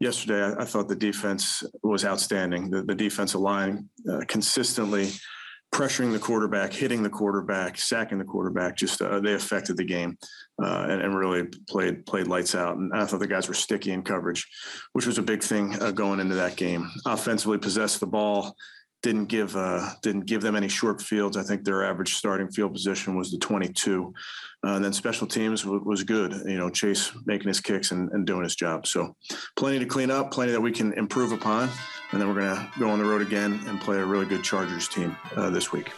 yesterday, I, I, thought the defense was outstanding. The, the defensive line uh, consistently pressuring the quarterback, hitting the quarterback, sacking the quarterback. Just uh, they affected the game uh, and, and, really played played lights out. And I thought the guys were sticky in coverage, which was a big thing uh, going into that game. Offensively, possessed the ball, didn't give uh, didn't give them any short fields. I think their average starting field position was the 22. Uh, and then special teams w- was good. You know, Chase making his kicks and, and, doing his job. So plenty to clean up, plenty that we can improve upon. And then we're going to go on the road again and play a really good Chargers team uh, this week.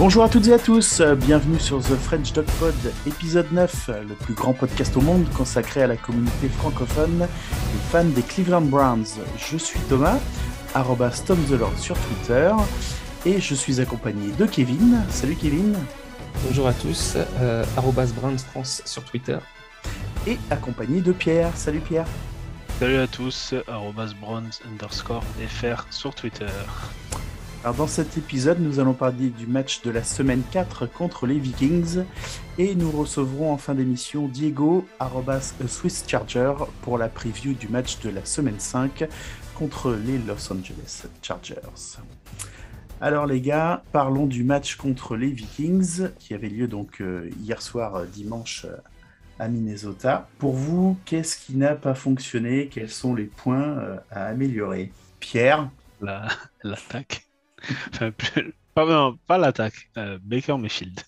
Bonjour à toutes et à tous, bienvenue sur The French Dog Pod, épisode 9, le plus grand podcast au monde consacré à la communauté francophone et fans des Cleveland Browns. Je suis Thomas, arrobas Tom the Lord sur Twitter, et je suis accompagné de Kevin. Salut Kevin. Bonjour à tous, euh, Browns France sur Twitter. Et accompagné de Pierre. Salut Pierre. Salut à tous, arrobas Browns underscore FR sur Twitter. Alors dans cet épisode, nous allons parler du match de la semaine 4 contre les Vikings et nous recevrons en fin d'émission Diego Swiss Charger pour la preview du match de la semaine 5 contre les Los Angeles Chargers. Alors les gars, parlons du match contre les Vikings qui avait lieu donc euh, hier soir euh, dimanche euh, à Minnesota. Pour vous, qu'est-ce qui n'a pas fonctionné? Quels sont les points à améliorer? Pierre? L'attaque. pas, pas l'attaque. Euh, Baker Mayfield.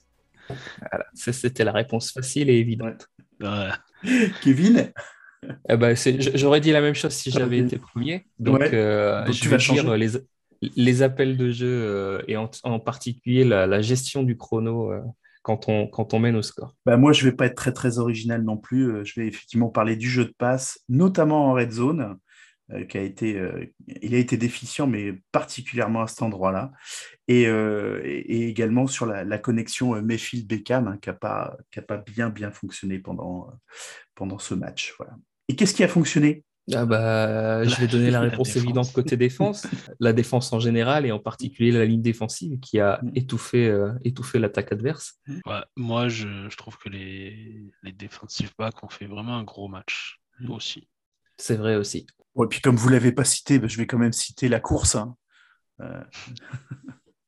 Voilà, c'était la réponse facile et évidente. Kevin? Eh ben, J'aurais dit la même chose si j'avais été premier. Donc, euh, je vais dire les, les, appels de jeu euh, et en, particulier la, gestion du chrono quand, on, quand on mène au score. Bah, moi, je ne vais pas être très, très original non plus. Je vais effectivement parler du jeu de passe, notamment en red zone. Euh, qui a été, euh, il a été déficient, mais particulièrement à cet endroit-là. Et, euh, également sur la, connexion Mayfield-Beckham, hein, qui n'a pas, pas, bien, bien fonctionné pendant, pendant ce match. Voilà. Et qu'est-ce qui a fonctionné? Ah bah, je vais donner la réponse évidente côté défense. La défense en général et en particulier la ligne défensive qui a mm. étouffé, étouffé l'attaque adverse. moi, je, je, trouve que les, les defensive backs ont fait vraiment un gros match mm. aussi. C'est vrai aussi. Et puis comme vous ne l'avez pas cité, bah, je vais quand même citer la course. Hein. Euh,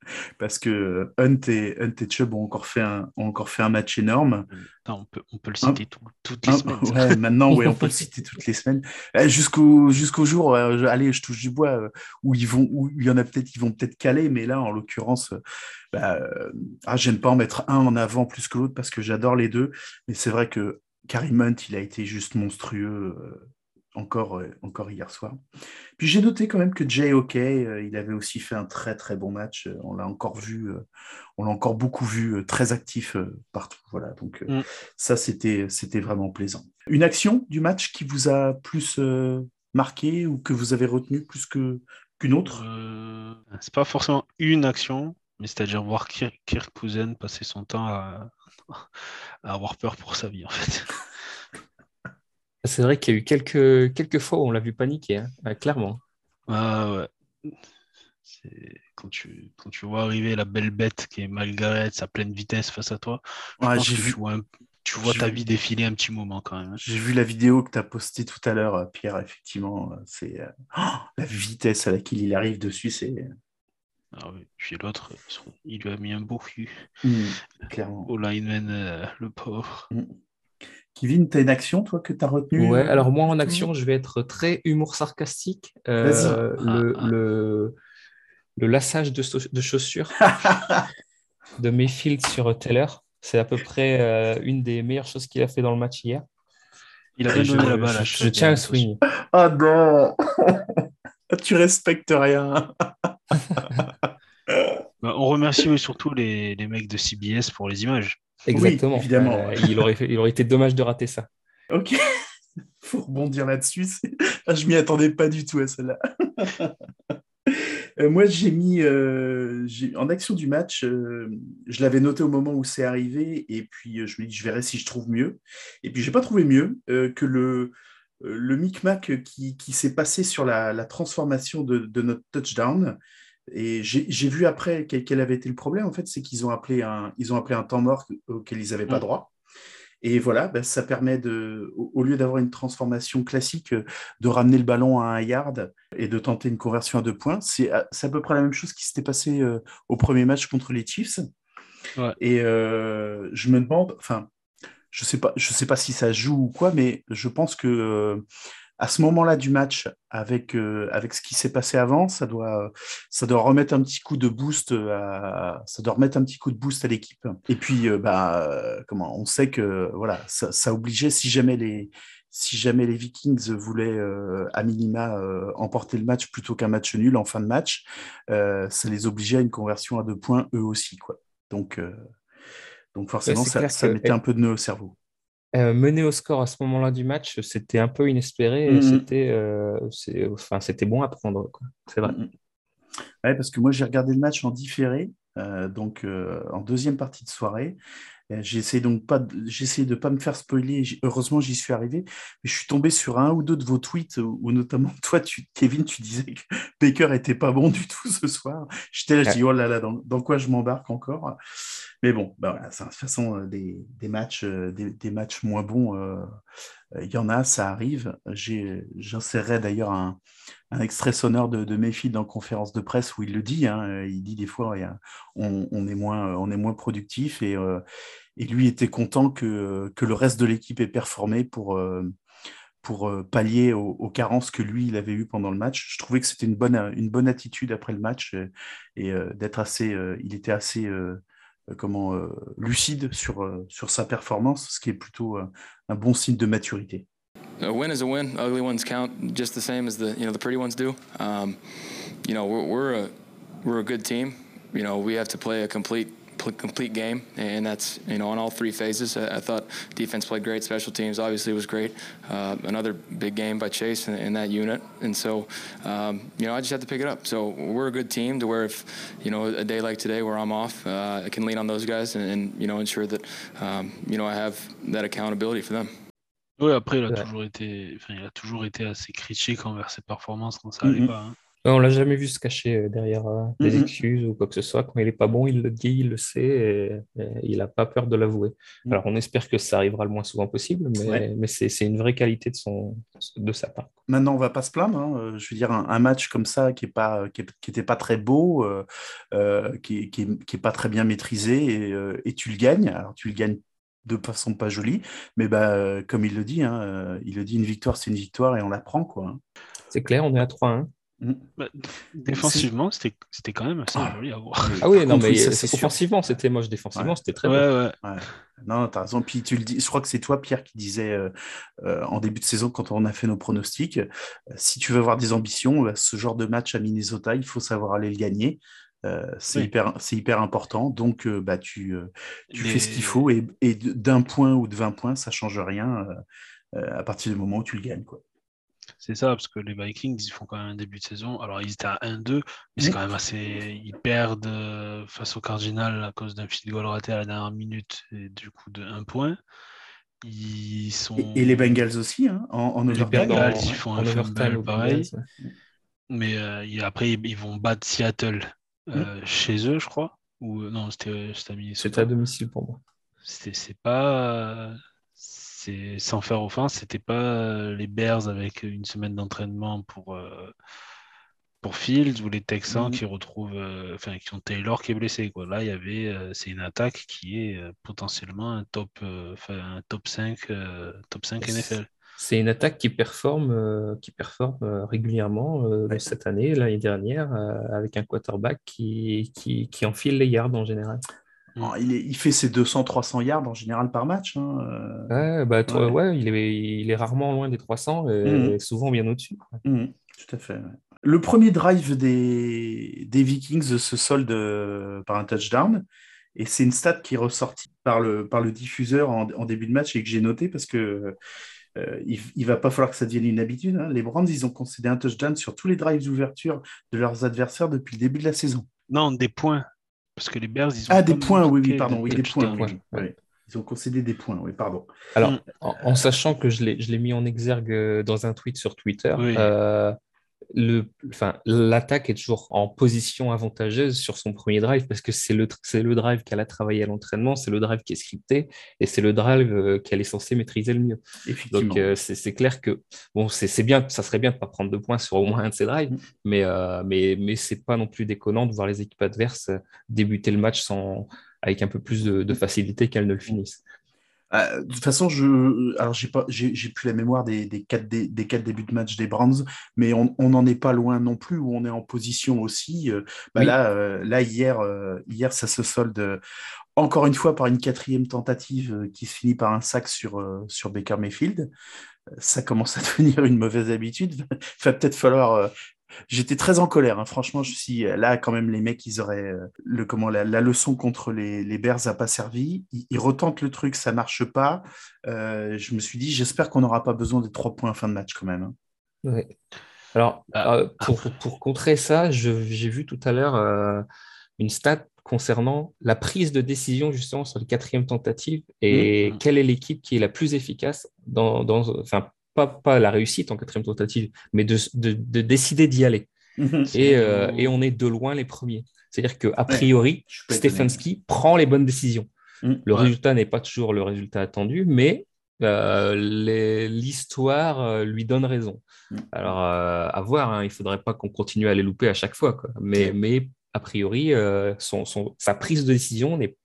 parce que Hunt et, Hunt et Chubb ont encore fait un, ont encore fait un match énorme. on, peut, on peut le citer toutes les semaines. maintenant, ouais, on peut le citer toutes les semaines. Jusqu'au jusqu'au jour, euh, allez, je touche du bois, euh, où ils vont, où il y en a peut-être, ils vont peut-être caler, mais là, en l'occurrence, bah, ah, j'aime pas en mettre un en avant plus que l'autre parce que j'adore les deux. Mais c'est vrai que Karim Hunt, il a été juste monstrueux encore, euh, encore hier soir. Puis j'ai noté quand même que Jay OK, euh, il avait aussi fait un très très bon match. Euh, on l'a encore vu, on l'a encore beaucoup vu, très actif partout. Voilà, donc mm. ça c'était c'était vraiment plaisant. Une action du match qui vous a plus marqué ou que vous avez retenu plus que qu'une autre? C'est pas forcément une action, mais c'est-à-dire voir Kirk, Cousin passer son temps à, à avoir peur pour sa vie en fait. C'est vrai qu'il y a eu quelques, quelques fois où on l'a vu paniquer, hein, clairement. Ah ouais. Quand tu, quand tu vois arriver la belle bête qui est Margaret à pleine vitesse face à toi, j'ai vu... tu vois, ta vie défiler un petit moment quand même. Hein. J'ai vu la vidéo que tu as postée tout à l'heure, Pierre, effectivement. C'est euh, oh, la vitesse à laquelle il arrive dessus, c'est. Ah oui, puis l'autre, il lui a mis un beau cul. Mmh, clairement. Au lineman, euh, le pauvre. Mmh. Kevin, tu as une action, toi, que tu as retenue Ouais, alors moi, en action, je vais être très humour sarcastique. Euh, le, ah, le, le, lassage de, de chaussures de Mayfield sur Taylor, c'est à peu près euh, une des meilleures choses qu'il a fait dans le match hier. Il a donné la balle. Je, tiens à souligner. Ah non Tu respectes rien. Bah, on remercie surtout les, les mecs de CBS pour les images. Exactement. évidemment. Euh, il, aurait il aurait été dommage de rater ça. Ok. Faut rebondir là-dessus. Ah, je m'y attendais pas du tout à celle-là. moi, j'ai mis en action du match, je l'avais noté au moment où c'est arrivé, et puis je me dis, je verrai si je trouve mieux. Et puis, j'ai pas trouvé mieux que le, le micmac qui, qui s'est passé sur la, transformation de, de, notre touchdown. Et j'ai vu après quel, avait été le problème. En fait, c'est qu'ils ont, appelé un, ils ont appelé un temps mort auquel ils n'avaient pas droit. Et voilà, ben, ça permet de, au lieu d'avoir une transformation classique, de ramener le ballon à un yard et de tenter une conversion à deux points. C'est à, peu près la même chose qui s'était passé euh, au premier match contre les Chiefs. Et euh, je me demande, enfin, je sais pas, je sais pas si ça joue ou quoi, mais je pense que euh, à ce moment-là du match, avec, euh, avec ce qui s'est passé avant, ça doit, ça doit remettre un petit coup de boost à, ça doit remettre un petit coup de boost à l'équipe. Et puis, euh, bah, comment, on sait que voilà, ça, ça obligeait si jamais les, si jamais les Vikings voulaient à minima emporter le match plutôt qu'un match nul en fin de match, ça les obligeait à une conversion à deux points eux aussi, quoi. Donc donc forcément, ça, ça mettait un peu de nœud au cerveau. Euh, mener au score à ce moment-là du match, c'était un peu inespéré et mm-hmm. c'était, euh, enfin, c'était bon à prendre. C'est vrai. Ouais, parce que moi, j'ai regardé le match en différé, euh, donc en deuxième partie de soirée. J'ai essayé donc pas, j'ai de ne pas me faire spoiler. Heureusement, j'y suis arrivé. Mais je suis tombé sur un ou deux de vos tweets où, notamment toi, tu, Kevin, tu disais que Baker était pas bon du tout ce soir. J'étais là, je dis oh là là, dans, dans quoi je m'embarque encore? Mais bon, bah de toute façon, euh, des, matchs, euh, des, matchs moins bons, euh, il y en a, ça arrive. J'insérerai d'ailleurs un, extrait sonore de, de Mayfield en conférence de presse où il le dit. Hein, il dit des fois, on, est moins, on est moins productif et, lui était content que, le reste de l'équipe ait performé pour, pallier aux, carences que lui, il avait eues pendant le match. Je trouvais que c'était une bonne, attitude après le match et, d'être assez, il était assez euh, comment euh, lucide sur, euh, sur sa performance, ce qui est plutôt un bon signe de maturité. A win is a win. Ugly ones count just the same as the you know the pretty ones do. Um, you know we're we're a we're a good team. You know we have to play a complete complete game, and that's you know on all three phases. I, I thought defense played great, special teams obviously was great. Uh, another big game by Chase in, in that unit, and so um, you know I just had to pick it up. So we're a good team to where if you know a day like today where I'm off, uh, I can lean on those guys and, and you know ensure that um, you know I have that accountability for them. Oui, après, il a, toujours été, enfin, il a toujours été assez critique envers ses performances quand ça n'allait mm -hmm. pas. Hein. On l'a jamais vu se cacher euh, derrière euh, des mhm. excuses ou quoi que ce soit. Quand il n'est pas bon, il le dit, il le sait et, il n'a pas peur de l'avouer. Mhm. Alors on espère que ça arrivera le moins souvent possible, mais, mais c'est une vraie qualité de, son, de sa part. Maintenant, on ne va pas se plaindre. Hein. Euh, je veux dire, un, match comme ça qui n'était pas, qui, pas très beau, qui n'est pas très bien maîtrisé, et, et, tu le gagnes. Alors tu le gagnes de façon pas jolie, mais bah, comme il le dit, hein, il le dit, une victoire, c'est une victoire et on la prend. Hein. C'est clair, on est à 3-1. Mm. Bah, défensivement, c'était quand même assez joli à voir. Ah oui, non, mais offensivement, c'était moche. Défensivement, c'était très ouais, Ouais. Non, t'as raison. Puis tu le dis, je crois que c'est toi, Pierre, qui disais euh, euh, en début de saison, quand on a fait nos pronostics, euh, si tu veux avoir des ambitions, ce genre de match à Minnesota, il faut savoir aller le gagner. c'est hyper, hyper important. Donc, bah, tu, tu fais ce qu'il faut et, et d'un point ou de 20 points, ça change rien à partir du moment où tu le gagnes. Quoi. C'est ça, parce que les Vikings, ils font quand même un début de saison. Alors, ils étaient à 1-2, mais c'est quand même assez. Ils perdent euh, face au Cardinal à cause d'un field goal raté à la dernière minute et du coup de 1 point. Ils sont... et, les Bengals aussi, hein, en, en Les Bengals, ils font un overtime pareil. Mais euh, après, ils vont battre Seattle euh, chez eux, je crois. Ou non, c'était à Minnesota. C'était à domicile pour moi. C'est pas sans faire offense, c'était pas euh, les Bears avec une semaine d'entraînement pour, euh, pour Fields ou les Texans mhm. qui retrouvent, euh, enfin, qui ont Taylor qui est blessé. Quoi. Là, il y avait, c'est une attaque qui est potentiellement un top, un top 5, top 5 NFL. C'est une attaque qui performe, qui performe régulièrement cette année, l'année dernière, avec un quarterback qui, qui, qui enfile les yards en général. Il, fait ses 200-300 yards en général par match. Hein, euh. bah, ouais, il, est, rarement loin des 300 et mmh. souvent bien au-dessus. Mmh, tout à fait. Le premier drive des, Vikings se solde euh, par un touchdown. Et c'est une stat qui est ressortie par le, par le diffuseur en, début de match et que j'ai noté parce que il, ne va pas falloir que ça devienne une habitude. Hein. Les Browns, ils ont concédé un touchdown sur tous les drives d'ouverture de leurs adversaires depuis le début de la saison. Non, des points. Parce que les Bears, ils ont. Ah, des points, oui, oui, pardon. Oui, des points. Ils ont concédé des points, oui, pardon. Alors, mm. en, sachant que je l'ai mis en exergue dans un tweet sur Twitter, euh, le, enfin, l'attaque est toujours en position avantageuse sur son premier drive parce que c'est le, c'est le drive qu'elle a travaillé à l'entraînement, c'est le drive qui est scripté et c'est le drive euh, qu'elle est censée maîtriser le mieux. Donc euh, c'est, clair que bon, c'est, bien, ça serait bien de ne pas prendre de points sur au moins un de ces drives, mm. mais, euh, mais, mais c'est pas non plus déconnant de voir les équipes adverses débuter le match sans, avec un peu plus de, de facilité qu'elles ne le finissent. Euh, de toute façon, je, alors j'ai pas, j'ai, plus la mémoire des, des, quatre, des, débuts de match des Browns, mais on n'en est pas loin non plus où on est en position aussi. Euh, bah là, euh, là hier, hier, ça se solde encore une fois par une quatrième tentative qui se finit par un sac sur sur Baker Mayfield. Ça commence à devenir une mauvaise habitude. Il va peut-être falloir J'étais très en colère, hein. franchement. Je suis là quand même les mecs, ils auraient euh, le comment la, leçon contre les, les Bears n'a pas servi. Ils, retentent le truc, ça marche pas. Euh, je me suis dit, j'espère qu'on n'aura pas besoin des trois points en fin de match quand même. Hein. Oui. Alors euh, pour, pour, contrer ça, j'ai vu tout à l'heure une stat concernant la prise de décision justement sur les quatrième tentatives et mmh. quelle est l'équipe qui est la plus efficace dans, dans enfin, pas, la réussite en quatrième tentative, mais de, décider d'y aller. Mhm. Euh, et, on est de loin les premiers. C'est-à-dire qu'a priori, Stefanski prend les bonnes décisions. Mhm. Le résultat n'est pas toujours le résultat attendu, mais euh, l'histoire euh, lui donne raison. Mhm. Alors, à voir, hein, il ne faudrait pas qu'on continue à les louper à chaque fois. Mais, mais a priori, son, sa prise de décision n'est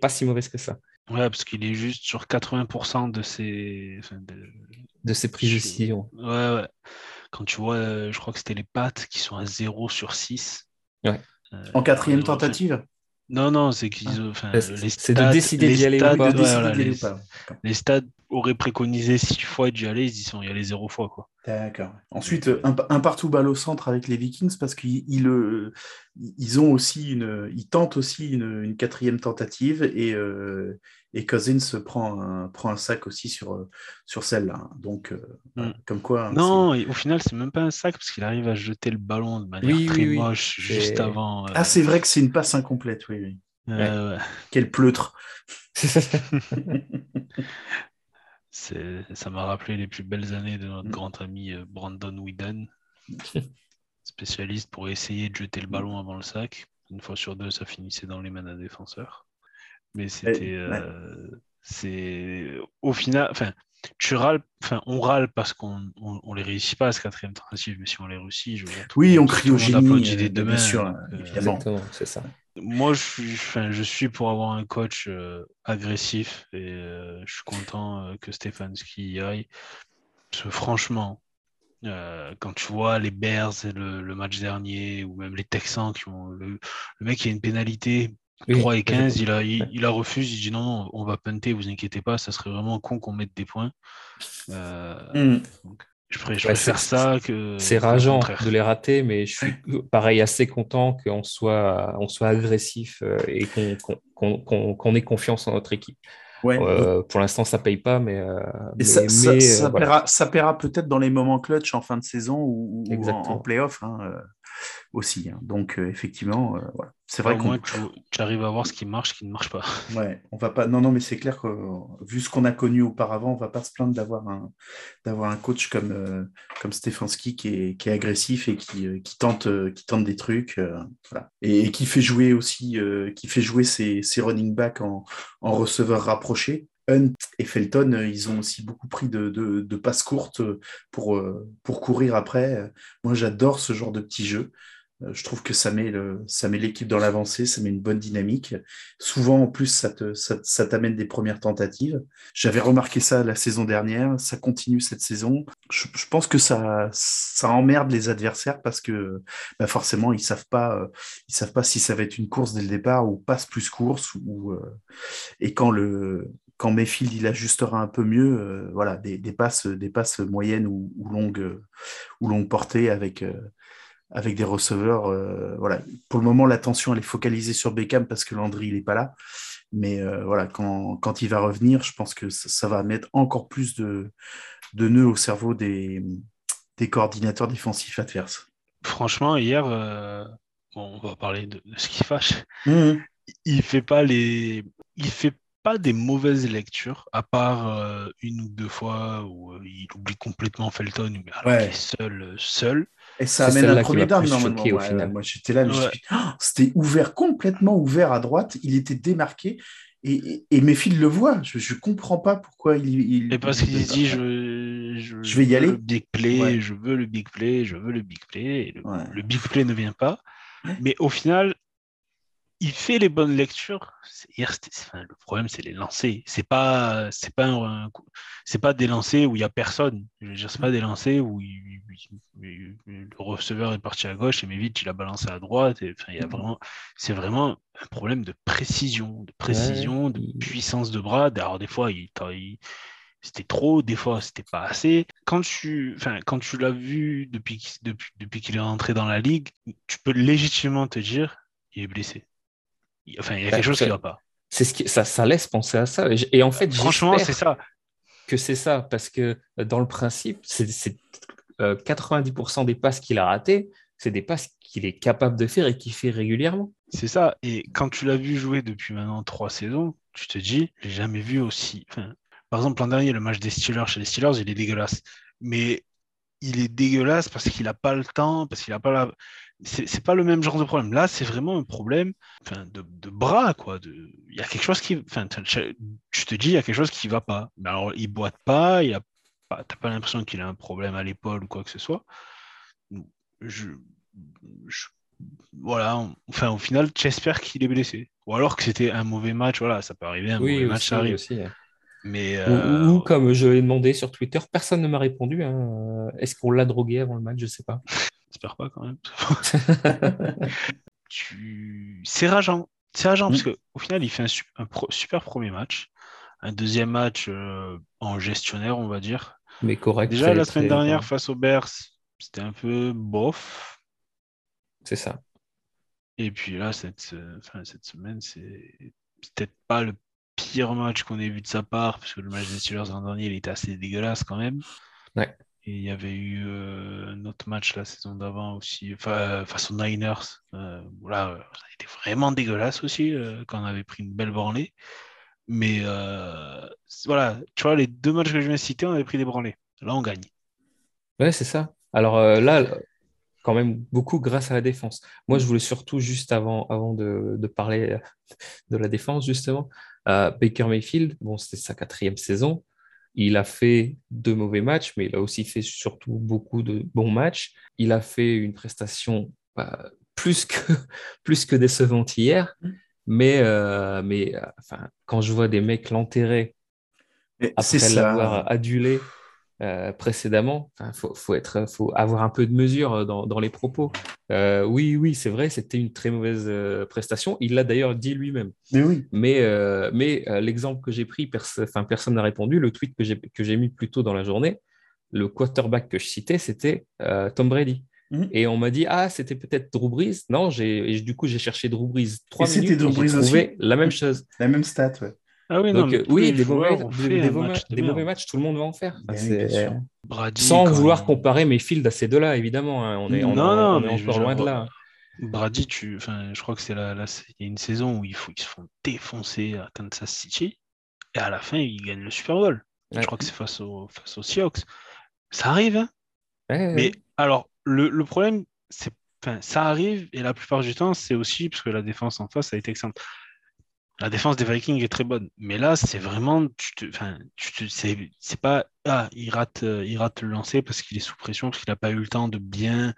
pas si mauvaise que ça. Ouais, parce qu'il est juste sur 80% de ses, de ses prises de décision. Ouais, ouais. Quand tu vois, euh, je crois que c'était les pattes qui sont à 0 sur 6. Ouais. Euh, en quatrième tentative Non, non, c'est qu'ils ah. C'est de décider d'y aller ou pas. les, stades auraient préconisé 6 fois d'y aller, ils y sont y allés 0 fois. Quoi. D'accord. Ensuite, un, partout balle au centre avec les Vikings parce qu'ils ils, ils ont aussi une, ils tentent aussi une, quatrième tentative et, euh, et Cousins prend un, prend un sac aussi sur, sur celle-là. Donc, euh, hmm. comme quoi. Hein, non, au final, c'est même pas un sac parce qu'il arrive à jeter le ballon de manière très moche juste avant. Euh, ah, c'est vrai que c'est une passe incomplète, oui. oui. Quel pleutre. ça m'a rappelé les plus belles années de notre hmm. grand ami euh, Brandon Whedon, spécialiste pour essayer de jeter le ballon avant le sac. Une fois sur deux, ça finissait dans les mains d'un défenseur. Mais c'était. Euh, c'est au final. Enfin, tu râles, enfin, on râle parce qu'on on, les réussit pas à ce quatrième tentative, mais si on les réussit, je Oui, on crie au génie. des deux bien sûr, euh, c'est ça. Moi, je suis, enfin, je suis pour avoir un coach euh, agressif et je suis content que Stefanski y aille. Parce que franchement, quand tu vois les Bears le, le, match dernier ou même les Texans qui ont le, le mec qui a une pénalité 3 et 15, il a, il, a refusé, il dit non, non, on va punter, vous inquiétez pas, ça serait vraiment con qu'on mette des points. Euh, hmm. je, préfère, ça que. C'est rageant de les rater, mais je suis pareil assez content qu'on soit, on soit agressif euh, et qu'on ait confiance en notre équipe. Ouais. Euh, pour l'instant, ça paye pas, mais, ça, ça, paiera, peut-être dans les moments clutch en fin de saison ou, en, en, playoff. Hein, aussi. Hein. Donc, euh, effectivement, euh, voilà. C'est vrai qu'on. Tu, tu, arrives à voir ce qui marche, ce qui ne marche pas. Ouais, on va pas. Non, non, mais c'est clair que vu ce qu'on a connu auparavant, on va pas se plaindre d'avoir un, d'avoir un coach comme, euh, comme Stefanski qui est, qui est agressif et qui, qui, tente, qui tente des trucs. voilà. et, qui fait jouer aussi, qui fait jouer ses, ses running backs en, en receveur rapproché. Hunt et Felton, euh, ils ont aussi beaucoup pris de, passes courtes pour, euh, pour courir après. Moi, j'adore ce genre de petit jeu. Euh, je trouve que ça met, l'équipe dans l'avancée, ça met une bonne dynamique. Souvent, en plus, ça, ça, t'amène des premières tentatives. J'avais remarqué ça la saison dernière, ça continue cette saison. Je, pense que ça, ça emmerde les adversaires parce que bah forcément, ils savent pas, ils savent pas si ça va être une course dès le départ ou passe plus course. Ou, et quand le, quand Mayfield il ajustera un peu mieux, euh, voilà, des, passes, des passes moyennes ou, longues, ou longues portées avec, euh, avec des receveurs. Euh, voilà. Pour le moment, l'attention elle est focalisée sur Beckham parce que Landry il n'est pas là. Mais voilà, quand, quand, il va revenir, je pense que ça, va mettre encore plus de, de nœuds au cerveau des, des coordinateurs défensifs adverses. Franchement, hier, on va parler de, ce qui fâche. Mmh. Il fait pas les, il fait pas des mauvaises lectures, à part une ou deux fois où il oublie complètement Felton, mais alors il est seul, seul. Et ça amène un premier down normalement. Au final. Moi j'étais là, oh, c'était ouvert, complètement ouvert à droite. Il était démarqué. Et, et, le voit. Je ne comprends pas pourquoi il. il et parce qu'il se dit je, je, vais y aller. Le big play, je veux le big play, je veux le big play. le, big play ne vient pas. Mais au final, il fait les bonnes lectures. le problème, c'est les lancers. C'est pas, c'est pas, c'est pas des lancers où il y a personne. Je veux dire, c'est pas des lancers où le receveur est parti à gauche et vite il a balancé à droite. Et, il y a vraiment, c'est vraiment un problème de précision, de précision, de puissance de bras. Alors des fois, il, c'était trop, des fois c'était pas assez. Quand tu, enfin, quand tu l'as vu depuis, depuis, depuis qu'il est rentré dans la ligue, tu peux légitimement te dire, il est blessé. Enfin, il y a quelque chose qui ne va pas. C'est ce qui, ça, ça laisse penser à ça. Et, en fait, franchement, c'est ça. Que c'est ça, parce que euh, dans le principe, c'est 90% euh, des passes qu'il a ratées, c'est des passes qu'il est capable de faire et qu'il fait régulièrement. C'est ça. Et quand tu l'as vu jouer depuis maintenant trois saisons, tu te dis, j'ai jamais vu aussi. Enfin, par exemple, l'an dernier, le match des Steelers chez les Steelers, il est dégueulasse. Mais il est dégueulasse parce qu'il n'a pas le temps, parce qu'il n'a pas la c'est pas le même genre de problème. Là, c'est vraiment un problème de, de, bras, quoi. Il y a quelque chose qui. Tu te dis, il y a quelque chose qui va pas. Mais alors, il boite pas, il a pas, t'as pas l'impression qu'il a un problème à l'épaule ou quoi que ce soit. Je, voilà, enfin, au final, j'espère qu'il est blessé. Ou alors que c'était un mauvais match, voilà, ça peut arriver, un mauvais match, ça arrive. Aussi, Mais, euh, ou, comme je l'ai demandé sur Twitter, personne ne m'a répondu. Hein. Est-ce qu'on l'a drogué avant le match? Je sais pas. J'espère pas quand même. C'est rageant. C'est rageant parce qu'au final, il fait un, super premier match. Un deuxième match euh, en gestionnaire, on va dire. Mais correct. Déjà, la semaine dernière, face aux Bears, c'était un peu bof. C'est ça. Et puis là, cette, cette semaine, c'est peut-être pas le pire match qu'on ait vu de sa part, parce que le match des Steelers l'an dernier, il était assez dégueulasse quand même. Ouais. Il y avait eu euh, un autre match la saison d'avant aussi, face aux Niners. Euh, voilà, ça a été vraiment dégueulasse aussi euh, quand on avait pris une belle branlée. Mais voilà, tu vois, les deux matchs que je viens de citer, on avait pris des branlées. Là, on gagne. Ouais, c'est ça. Alors là, quand même beaucoup grâce à la défense. Moi, je voulais surtout, juste avant, avant de, de parler de la défense, justement, Baker Mayfield, bon, c'était sa quatrième saison. Il a fait deux mauvais matchs, mais il a aussi fait surtout beaucoup de bons matchs. Il a fait une prestation bah, plus, que, plus que décevante hier, mais, euh, mais enfin, quand je vois des mecs l'enterrer après l'avoir adulé euh, précédemment. Il faut, faut, être, faut avoir un peu de mesure euh, dans, dans les propos. Euh, oui, oui, c'est vrai, c'était une très mauvaise prestation. Il l'a d'ailleurs dit lui-même. Mais oui. Mais, mais l'exemple que j'ai pris, enfin, personne n'a répondu. Le tweet que j'ai mis plus tôt dans la journée, le quarterback que je citais, c'était Tom Brady. Mhm. Et on m'a dit, ah, c'était peut-être Drew Brees. Non, et du coup, j'ai cherché Drew Brees trois minutes. C'était Drew Brees aussi. La même chose. La même stat, ouais. Ah oui, Donc, oui, des, mauvais, matchs, tout le monde va en faire. Sans vouloir comparer mes fields à ces deux-là, évidemment. Hein. On est, on, non, est encore loin de là. Brady, tu... enfin, je crois que c'est là, il y a une saison où il faut... ils se font défoncer à Kansas City et à la fin, ils gagnent le Super Bowl. Je crois que c'est face, au... face aux Seahawks. Ça arrive, hein Mais alors, le, le problème, c'est enfin, ça arrive et la plupart du temps, c'est aussi parce que la défense en face a été excellente. La défense des Vikings est très bonne, mais là, c'est vraiment, tu te, enfin, tu c'est pas, ah, il rate, euh, il rate le lancer parce qu'il est sous pression, parce qu'il n'a pas eu le temps de bien,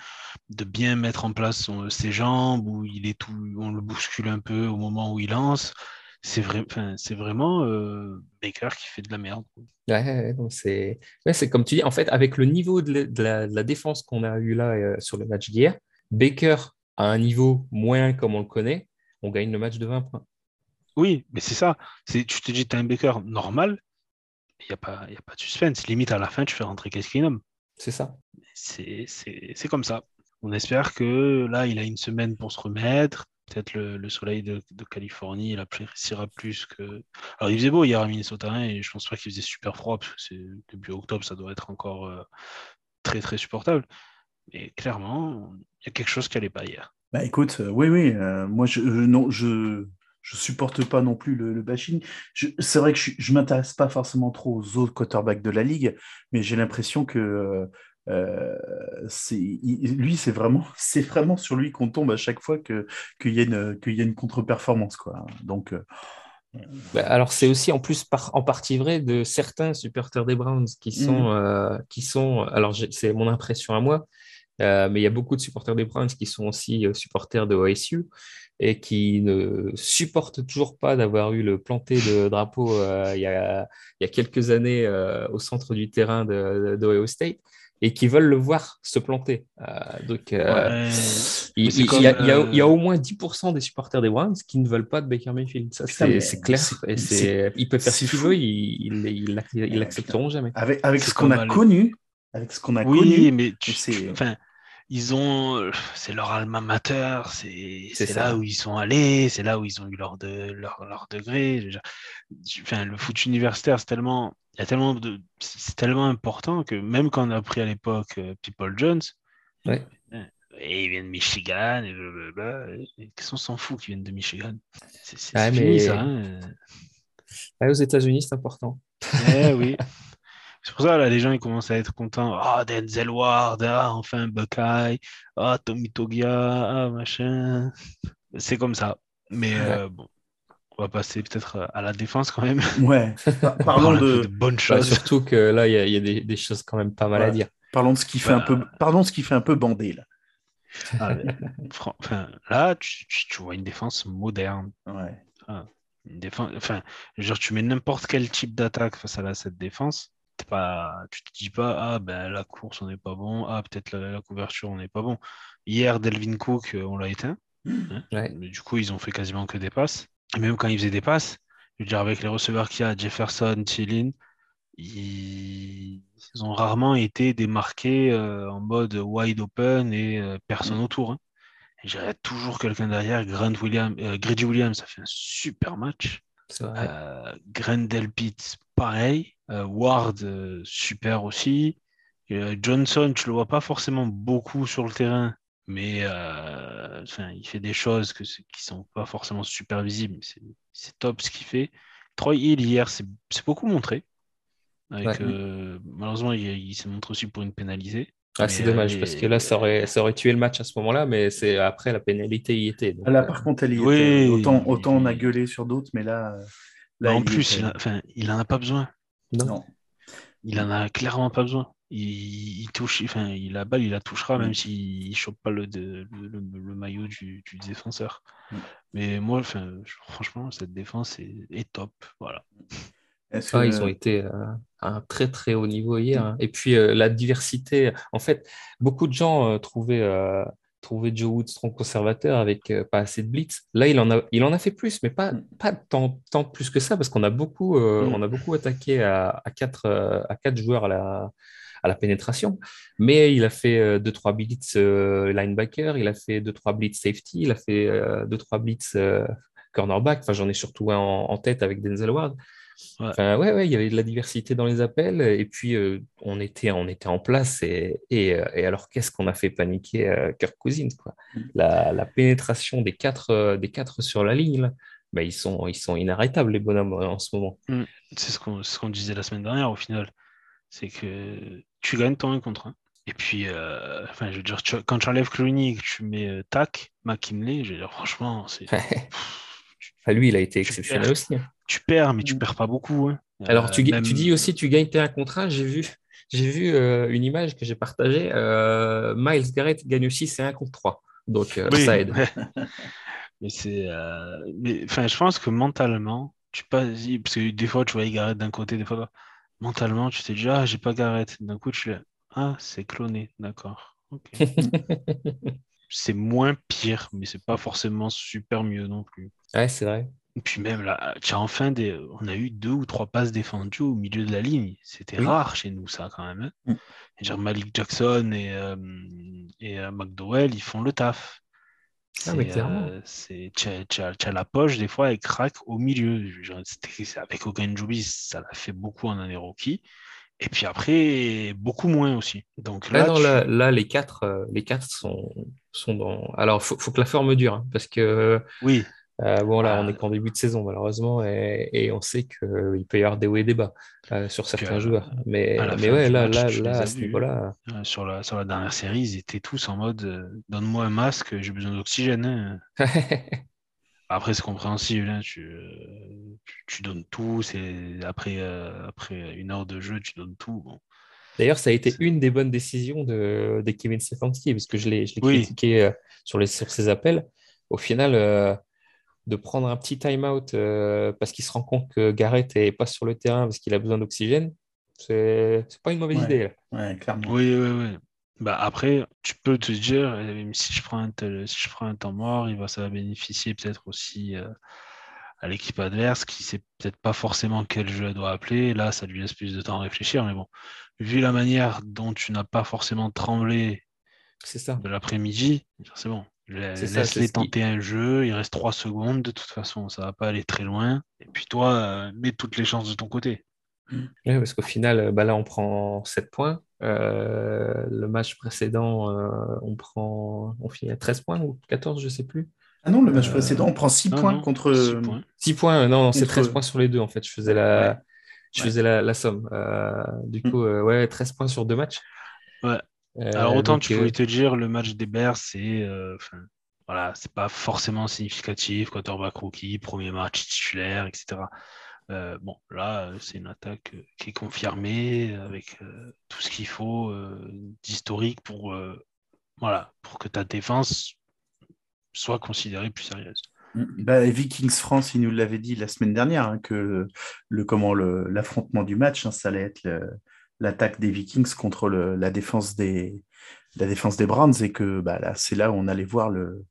de bien mettre en place ses jambes, ou il est tout, on le bouscule un peu au moment où il lance. C'est vrai, c'est vraiment euh, Baker qui fait de la merde. Ouais, c'est, c'est comme tu dis, en fait, avec le niveau de la, défense qu'on a eu là euh, sur le match d'hier, Baker à un niveau moyen comme on le connaît, on gagne le match de 20 points. Oui, mais c'est ça. Tu te dis, tu as un Baker normal, il n'y a, pas, a pas de suspense. Limite, à la fin, tu fais rentrer Case Keenum. C'est ça. C'est comme ça. On espère que là, il a une semaine pour se remettre. Peut-être le, soleil de, Californie, il appréciera plus que. Alors, il faisait beau hier à Minnesota hein, et je pense pas qu'il faisait super froid parce que c'est début octobre, ça doit être encore euh, très très supportable. Mais clairement, il y a quelque chose qui n'allait pas hier. Bah écoute, euh, oui, oui, moi je, non, je, je supporte pas non plus le, bashing. C'est vrai que je, je m'intéresse pas forcément trop aux autres quarterbacks de la ligue, mais j'ai l'impression que euh, lui, c'est vraiment, c'est vraiment sur lui qu'on tombe à chaque fois qu'il y a une, qu'il y a une contre-performance, quoi. Donc. Euh, bah, alors c'est aussi en plus en partie vrai de certains supporters des Browns qui sont, mm. euh, qui sont alors c'est mon impression à moi, mais il y a beaucoup de supporters des Browns qui sont aussi supporters de OSU et qui ne supportent toujours pas d'avoir eu le planté de drapeau il, y a, il, y a, quelques années au centre du terrain d'Ohio State et qui veulent le voir se planter. Euh, donc, euh, il, y a, au moins 10% des supporters des Browns qui ne veulent pas de Baker Mayfield. Ça, c'est clair. Et il peut faire ce qu'il veut, ils l'accepteront jamais. Avec, avec ce qu'on a connu, avec ce qu'on a oui, connu. mais tu, enfin, ils ont, c'est leur alma mater, c'est là où ils sont allés, c'est là où ils ont eu leur, de, leur, leur degré. Enfin, le foot universitaire, c'est tellement il y a tellement de, c'est tellement important que même quand on a pris à l'époque euh, People Jones, ouais. et ils viennent de Michigan, et blablabla, qu'est-ce qu'on s'en fout qu'ils viennent de Michigan? C'est ah, ça. Hein aux États-Unis, c'est important. Eh oui. C'est pour ça, là, les gens, ils commencent à être contents. Ah, Denzel Ward, ah, enfin Buckeye, ah, Tommy Togia, ah, machin. C'est comme ça. Mais euh, bon, on va passer peut-être à la défense quand même. Ouais, parlons de... bonnes bah, choses. surtout que là, il y, a, des, choses quand même pas mal à dire. Parlons de ce qui fait un peu, pardon, ce qui fait un peu bandé là. Ah, enfin, là, tu, vois une défense moderne. Ouais. Ah, une défense, enfin, genre, tu mets n'importe quel type d'attaque face à cette défense. Pas, tu te dis pas, ah ben la course on n'est pas bon, ah peut-être la, couverture on n'est pas bon. Hier, Delvin Cook, euh, on l'a éteint. Hein. Ouais. Mais du coup, ils ont fait quasiment que des passes même quand il faisait des passes, je veux dire, avec les receveurs qu'il y a, Jefferson, Chilin, ils... ont rarement été démarqués euh, en mode wide open et euh, personne autour. Hein. J'aurais toujours quelqu'un derrière. Grant Williams, euh, Grady Williams, ça fait un super match. Grendel Pitt, pareil. Ward, super aussi. Johnson, tu le vois pas forcément beaucoup sur le terrain, mais euh, il fait des choses que, qui ne sont pas forcément super visibles. C'est top ce qu'il fait. Troy Hill, hier, c'est beaucoup montré. Euh, malheureusement, il, s'est montré aussi pour une pénalité. Ah, c'est dommage, parce que là, ça aurait, ça aurait tué le match à ce moment-là, mais c'est après la pénalité y était. là, par contre, elle y était. Autant, autant on a gueulé sur d'autres, mais là. là en plus, il, n'en a, pas besoin. Non. Il en a clairement pas besoin il, touche, enfin, il la balle, il la touchera, même mm. s'il ne chope pas le, le, maillot du, défenseur. Mm. Mais moi, enfin, franchement, cette défense est, top. Voilà. Ah, ils ont été euh, à un très très haut niveau hier. Hein. Et puis euh, la diversité, en fait, beaucoup de gens euh, trouvaient, trouvaient Joe Woods trop conservateur avec pas assez de blitz. Là, il en a, il en a fait plus, mais pas, mm. pas tant, tant plus que ça, parce qu'on a beaucoup, on a beaucoup attaqué à, à, quatre, à quatre joueurs à la, à la pénétration. Mais il a fait 2-3 euh, blitz euh, linebacker, il a fait 2-3 blitz safety, il a fait 2-3 euh, blitz cornerback. Enfin, j'en ai surtout un en, tête avec Denzel Ward. Ouais. Enfin, ouais, ouais, il y avait de la diversité dans les appels et puis on, était, on était en place et, et, alors qu'est-ce qu'on a fait paniquer Kirk Cousins quoi? Mm. La, la, pénétration des quatre, des quatre sur la ligne, là, bah, ils, sont, ils sont inarrêtables les bonhommes en ce moment. Mm. C'est ce qu'on ce disait la semaine dernière au final. C'est que tu gagnes ton 1 contre 1. Et puis, euh, enfin, je veux dire, quand tu enlèves Clooney et que tu mets euh, Tac, McKinley, je veux dire, franchement, c'est. Lui, il a été exceptionnel aussi. Hein. Tu perds, mais tu perds pas beaucoup. Hein. Alors, tu, tu, dis aussi, tu gagnes tes 1 contre 1. J'ai vu, j'ai vu euh, une image que j'ai partagée. Miles Garrett gagne aussi ses 1 contre 3. Donc, ça aide. mais c'est. Enfin, je pense que mentalement, tu pas. Parce que des fois, tu vois Garrett d'un côté, des fois mentalement, tu t'es dit, ah, j'ai pas Garrett. D'un coup, tu ah, c'est cloné, d'accord. c'est moins pire, mais c'est pas forcément super mieux non plus. Ouais, c'est vrai. Et puis même là, tu as enfin des... on a eu deux ou trois passes défendues au milieu de la ligne. C'était rare chez nous, ça, quand même. Hein. Mm. Malik Jackson et, euh, et euh, McDowell, ils font le taf. Ah, mais clairement. euh, c'est- tu as- la poche, des fois, elle craque au milieu. Genre, Avec Okanjubi, ça l'a fait beaucoup en année rookie. Et puis après, beaucoup moins aussi. Donc Ah là, non, tu- là, là, les quatre, euh, les quatre sont, sont dans. Alors, faut, faut que la forme dure, hein, parce que oui, euh, bon, là, on est qu'en début de saison, malheureusement, et, et on sait qu'il peut y avoir des hauts et des bas euh, sur certains joueurs. Mais, mais ouais, là, match, là, là, as à ce vus. niveau-là, euh, sur la, sur la dernière série, ils étaient tous en mode euh, donne-moi un masque, j'ai besoin d'oxygène. hein. Après, c'est compréhensible, hein, tu, euh, tu, tu donnes tout. C'est après, euh, après une heure de jeu, tu donnes tout. Bon. D'ailleurs, ça a été une des bonnes décisions de, de Kevin Stefanski, parce que je l'ai Oui. critiqué euh, sur, les, sur ses appels. Au final, euh, de prendre un petit time-out euh, parce qu'il se rend compte que Garrett n'est pas sur le terrain parce qu'il a besoin d'oxygène, c'est pas une mauvaise Ouais. idée. là. Ouais, clairement. Oui, oui, oui. Bah après, tu peux te dire, même si je prends un, tel- si je prends un temps mort, il va, ça va bénéficier peut-être aussi euh, à l'équipe adverse qui sait peut-être pas forcément quel jeu elle doit appeler. Là, ça lui laisse plus de temps à réfléchir. Mais bon, vu la manière dont tu n'as pas forcément tremblé ça. de l'après-midi, c'est bon. Laisse-les tenter un jeu, il reste 3 secondes, de toute façon, ça va pas aller très loin. Et puis toi, euh, mets toutes les chances de ton côté. Ouais, parce qu'au final, euh, bah là, on prend 7 points. Euh, le match précédent, euh, on prend, on finit à 13 points ou 14, je sais plus. Ah non, le match Euh, précédent, on prend 6 Non, points non, contre. six points. 6 points, euh, non, non, c'est Contre- 13 points sur les deux, en fait. Je faisais la, Ouais. je faisais la, la somme. Euh, du Mm. coup, euh, ouais, 13 points sur deux matchs. Ouais. Euh, Alors autant donc, tu euh, pouvais te dire le match des Bears, c'est euh, voilà, c'est pas forcément significatif, quarterback rookie, premier match titulaire, etc. Euh, bon, là, euh, c'est une attaque euh, qui est confirmée avec euh, tout ce qu'il faut euh, d'historique pour euh, voilà, pour que ta défense soit considérée plus sérieuse. Bah, Vikings France, il nous l'avait dit la semaine dernière hein, que le, comment le- l'affrontement du match, hein, ça allait être le- l'attaque des Vikings contre le- la défense des la défense des Browns et que bah, là, c'est là où on allait voir le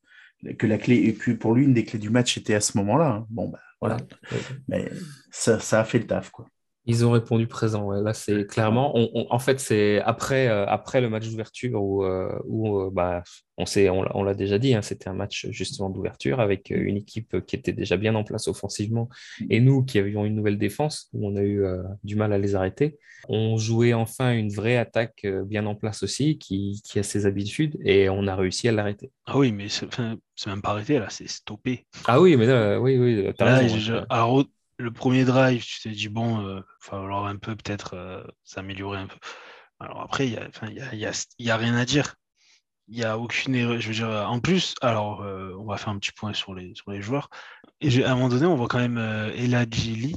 que la clé et que pour lui une des clés du match était à ce moment-là. hein. Bon bah voilà, ouais. mais ça, ça a fait le taf quoi. Ils ont répondu présent. ouais. Là, c'est clairement. on- on- en fait, c'est après, euh, après le match d'ouverture où, euh, où euh, bah, on sait, on, l'a- on l'a déjà dit, hein, c'était un match justement d'ouverture avec une équipe qui était déjà bien en place offensivement et nous qui avions une nouvelle défense où on a eu du mal à les arrêter. On jouait enfin une vraie attaque bien en place aussi qui, qui a ses habitudes et on a réussi à l'arrêter. Ah oui, mais c'est enfin, même pas arrêté là, c'est stoppé. Ah oui, mais oui, oui, t'as Là, raison. alors, le premier drive, tu t'es dit, bon, il va falloir un peu peut-être euh, s'améliorer un peu. Alors après, il n'y a, y a, il y a- il y a rien à dire. Il n'y a aucune erreur. Je veux dire, en plus, alors, euh, on va faire un petit point sur les, sur les joueurs. Et à un moment donné, on voit quand même euh, Eladjili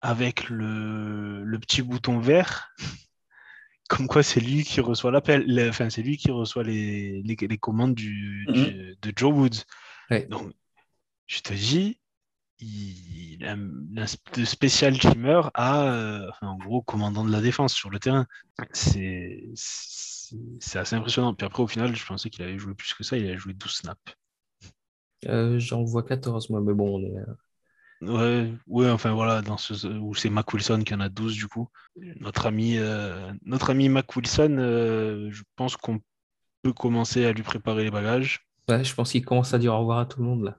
avec le, le petit bouton vert. Comme quoi, c'est lui qui reçoit l'appel. Enfin, c'est lui qui reçoit les, les, les commandes du, du- de Joe Woods. Ouais. Donc, je te dis, il, sp- spécial teamer à, euh, en gros, commandant de la défense sur le terrain. C'est assez impressionnant. Puis après, au final, je pensais qu'il allait jouer plus que ça. Il allait jouer 12 snaps. Euh, J'en vois 14, moi, mais bon, on est. euh, Ouais, ouais, enfin voilà, dans ce où c'est Mac Wilson qui en a 12 du coup. Notre ami, euh, notre ami Mac Wilson, je pense qu'on peut commencer à lui préparer les bagages. ouais, je pense qu'il commence à dire au revoir à tout le monde là.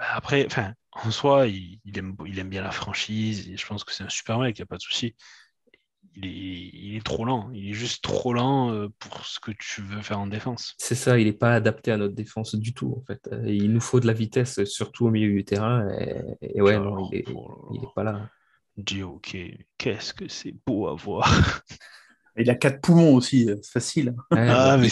Bah, après, enfin, en soi, il, il aime, il aime bien la franchise. Et je pense que c'est un super mec, il n'y a pas de souci. Il est, il est trop lent. Il est juste trop lent euh, pour ce que tu veux faire en défense. C'est ça, il n'est pas adapté à notre défense du tout, en fait. Euh, Il nous faut de la vitesse, surtout au milieu du terrain. Et, et ouais, non, il est, Oh pas là. Dis ok, qu'est-ce que c'est beau à voir. Il a quatre poumons aussi, euh, c'est facile. Ouais, Ah, mais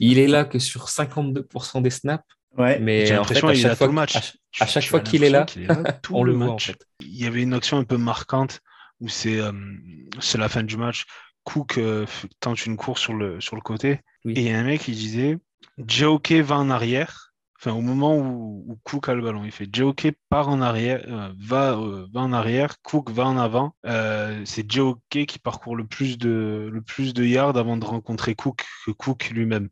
Il est là que sur 52% des snaps, Ouais. mais j'ai l'impression qu'il est là chaque tout le match. à, ch- à chaque fois qu'il est là, est tout on le match. voit, en fait. Il y avait une action un peu marquante où c'est euh, c'est la fin du match. Cook euh, tente une course sur le, sur le côté Oui. et il y a un mec qui disait Joke va en arrière. Enfin, au moment où, où Cook a le ballon, il fait Joke part en arrière, euh, va, euh, va en arrière, Cook va en avant. Euh, c'est Joke qui parcourt le plus, de, le plus de yards avant de rencontrer Cook que Cook lui-même.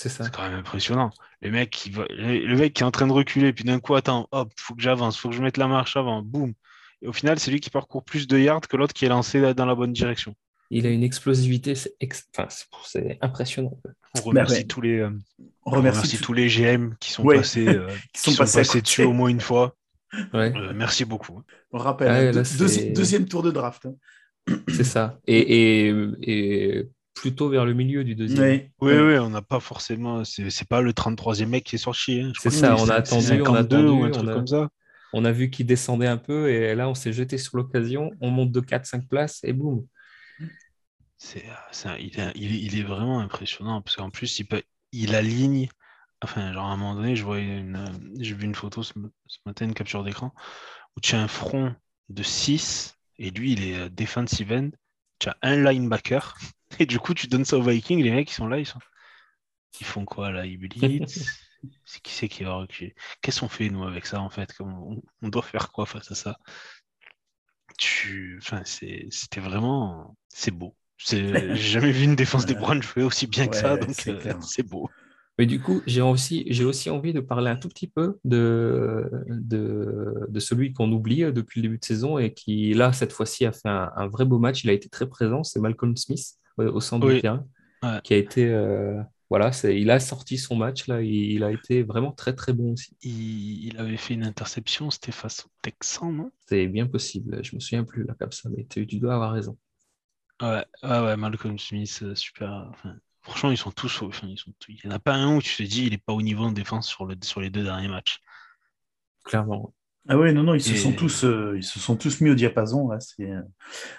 C'est ça. C'est quand même impressionnant. Le mec, qui va... le mec qui est en train de reculer, puis d'un coup, attends, hop, faut que j'avance, faut que je mette la marche avant, boum. Et au final, c'est lui qui parcourt plus de yards que l'autre qui est lancé dans la bonne direction. Il a une explosivité, c'est enfin, impressionnant. On remercie tous les, euh, on remercie, tous les GM qui sont passés, euh, qui sont, passés, dessus au moins une fois. Euh, merci beaucoup. On rappelle, deuxième tour de draft. Hein. C'est ça. Et, et, plutôt vers le milieu du deuxième. Oui, oui, on n'a pas forcément. C'est pas le 33e mec qui est sorti. Hein. C'est ça, on a attendu, on a attendu, ou un truc comme ça. On a vu qu'il descendait un peu et là, on s'est jeté sur l'occasion. On monte de 4-5 places et boum. C'est, il, est, vraiment impressionnant parce qu'en plus, il, peut, il aligne. Enfin, genre à un moment donné, je vois une, j'ai vu une photo ce, matin, une capture d'écran, où tu as un front de 6 et lui, il est euh, defensive end. Tu as un linebacker et du coup, tu donnes ça aux Vikings. Les mecs, ils sont là, ils, sont... ils font quoi là? Ils blitzent? C'est qui c'est qui va reculer Qu'est-ce qu'on fait nous avec ça en fait? On, on, doit faire quoi face à ça? Tu... enfin, C'était vraiment. C'est beau. J'ai jamais vu une défense des Browns jouer aussi bien que ça, donc euh, c'est beau. Mais du coup, j'ai aussi, j'ai aussi envie de parler un tout petit peu de, de, de celui qu'on oublie euh, depuis le début de saison et qui, là, cette fois-ci, a fait un, vrai beau match. Il a été très présent, c'est Malcolm Smith au centre du terrain, qui a été. Euh, voilà, il a sorti son match, là, il, a été vraiment très très bon aussi. Il, avait fait une interception, c'était face au Texan, non? C'est bien possible, je me souviens plus là comme ça, mais tu, dois avoir raison. Ouais, ouais, Malcolm Smith, euh, super. franchement, ils sont tous. Enfin, ils sont, il n'y en a pas un où tu te dis il n'est pas au niveau de défense sur, le, sur les deux derniers matchs. Clairement. Ah ouais, non, non, ils se sont tous, euh, ils se sont tous mis au diapason là. Euh.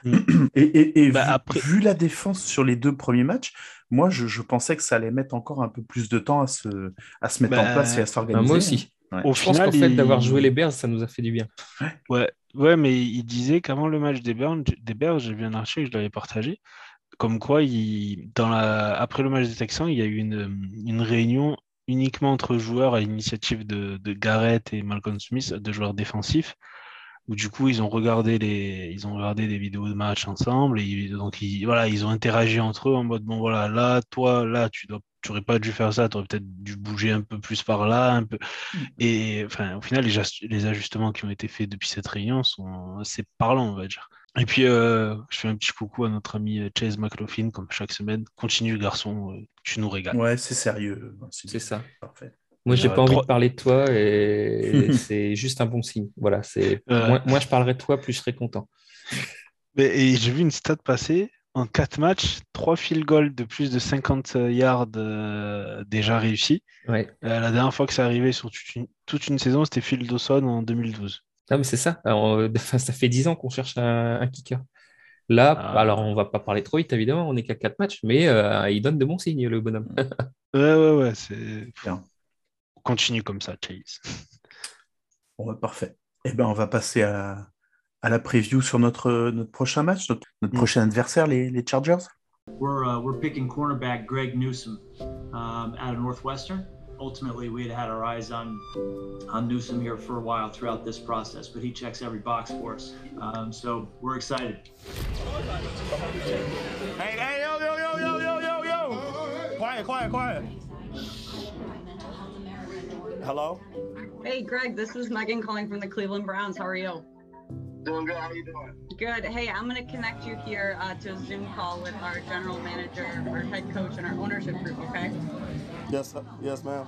Mm. Et, et, bah, vu, la défense sur les deux premiers matchs, moi, je, pensais que ça allait mettre encore un peu plus de temps à se, à se mettre en bah, place et à s'organiser. Bah, moi aussi. Au je final, pense qu'en fait, d'avoir joué les Bears, ça nous a fait du bien. Ouais, ouais, mais il disait qu'avant le match des Bears, des Bears j'ai vu un article, je l'avais partagé, comme quoi, il, dans la, après le match des Texans, il y a eu une, une réunion uniquement entre joueurs à l'initiative de, de, Garrett et Malcolm Smith, de joueurs défensifs, où du coup ils ont regardé les, ils ont regardé des vidéos de match ensemble et donc ils, voilà, ils ont interagi entre eux en mode bon voilà là toi là tu dois tu aurais pas dû faire ça, tu aurais peut-être dû bouger un peu plus par là, un peu. Mm. Et enfin, au final, les, les, ajustements qui ont été faits depuis cette réunion sont assez parlants, on va dire. Et puis, euh, je fais un petit coucou à notre ami euh, Chase McLaughlin, comme chaque semaine. Continue, garçon, euh, tu nous régales. Ouais, c'est sérieux. C'est ça. Parfait. Moi, j'ai pas envie de parler de toi et c'est juste un bon signe. Voilà, c'est moi, je parlerai de toi, plus je serai content. Mais, j'ai vu une stat passer en 4 matchs, 3 field goals de plus de 50 yards déjà réussis. Ouais. la dernière fois que ça arrivait sur toute une, toute une saison, c'était Phil Dawson en 2012. Non, mais c'est ça. Euh, ça fait 10 ans qu'on cherche un, kicker. Là, ah. alors on va pas parler trop vite, évidemment, on n'est qu'à 4 matchs, mais euh, il donne de bons signes, le bonhomme. ouais, ouais, ouais, c'est bien. On continue comme ça, Chase. Bon, bah, parfait. Eh ben, on va passer à, à la preview sur notre, notre prochain match, notre, notre mm. prochain adversaire, les, les Chargers. We're, uh, we're picking cornerback Greg Newsom um, out of Northwestern. Ultimately we had had our eyes on on Newsom here for a while throughout this process, but he checks every box for us. Um, so we're excited. Hey, hey, yo, yo, yo, yo, yo, yo, yo! Quiet, quiet, quiet. Hello. Hey, Greg. This is Megan calling from the Cleveland Browns. How are you? Doing good. How you doing? Good. Hey, I'm going to connect you here uh, to a Zoom call with our general manager, our head coach, and our ownership group. Okay? Yes, yes, ma'am.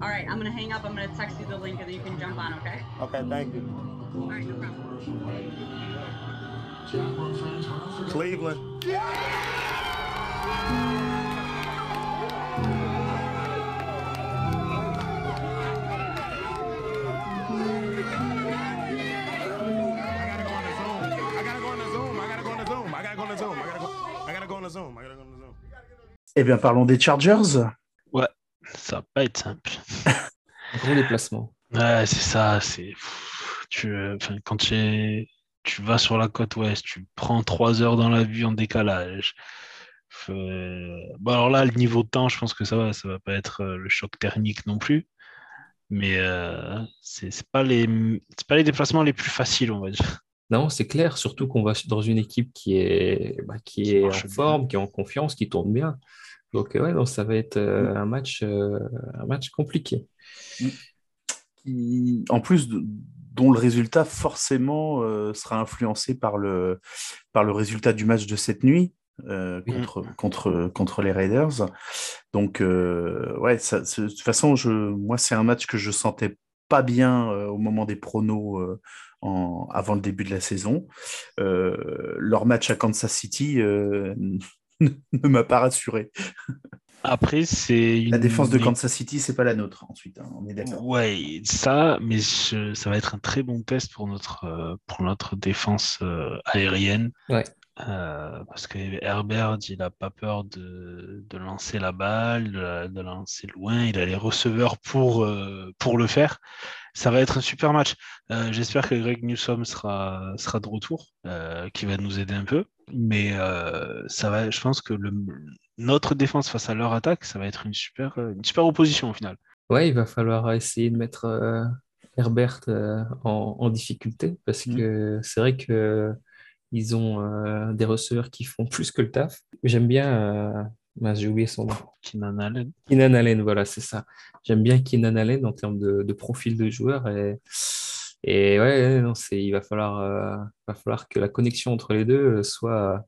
All right. I'm going to hang up. I'm going to text you the link, and then you can jump on. Okay? Okay. Thank you. All right. No problem. Cleveland. Eh bien, parlons des Chargers. Ça va pas être simple. Gros déplacement. Ouais, c'est ça. C'est tu, quand tu, tu vas sur la côte ouest, tu prends trois heures dans la vue en décalage. Bon, alors là, le niveau de temps, je pense que ça va, ça va pas être euh, le choc thermique non plus. Mais euh, c'est pas les pas les déplacements les plus faciles, on va dire. Non, c'est clair, surtout qu'on va dans une équipe qui est, bah, qui, est en forme, qui est en confiance, qui tourne bien. Donc, ouais, donc ça va être euh, mm. un, match, euh, un match compliqué. Qui, en plus, dont le résultat forcément euh, sera influencé par le, par le résultat du match de cette nuit. euh, contre, contre, contre les Raiders. Donc, euh, ouais, ça, de toute façon, je, moi, c'est un match que je sentais pas bien euh, au moment des pronos euh, en, avant le début de la saison. Euh, leur match à Kansas City euh, ne m'a pas rassuré. Après, c'est une... La défense de Kansas City, c'est pas la nôtre ensuite, hein, on est d'accord. Ouais, ça, mais je- ça va être un très bon test pour notre, euh, pour notre défense euh, aérienne. Ouais. Euh, parce que Herbert, il a pas peur de, de lancer la balle, de la, de la lancer loin. Il a les receveurs pour, euh, pour le faire. Ça va être un super match. Euh, J'espère que Greg Newsom sera, sera de retour, euh, qui va nous aider un peu. Mais euh, ça va, je pense que le, notre défense face à leur attaque, ça va être une super, une super opposition au final. Ouais, il va falloir essayer de mettre euh, Herbert euh, en, en difficulté parce Mm. que c'est vrai que ils ont euh, des receveurs qui font plus que le taf. J'aime bien, euh, j'ai oublié son nom. Keenan Allen. Keenan Allen, voilà, c'est ça. J'aime bien Keenan Allen en termes de, de profil de joueur et, et ouais, non, c'est, il va falloir, euh, va falloir que la connexion entre les deux euh, soit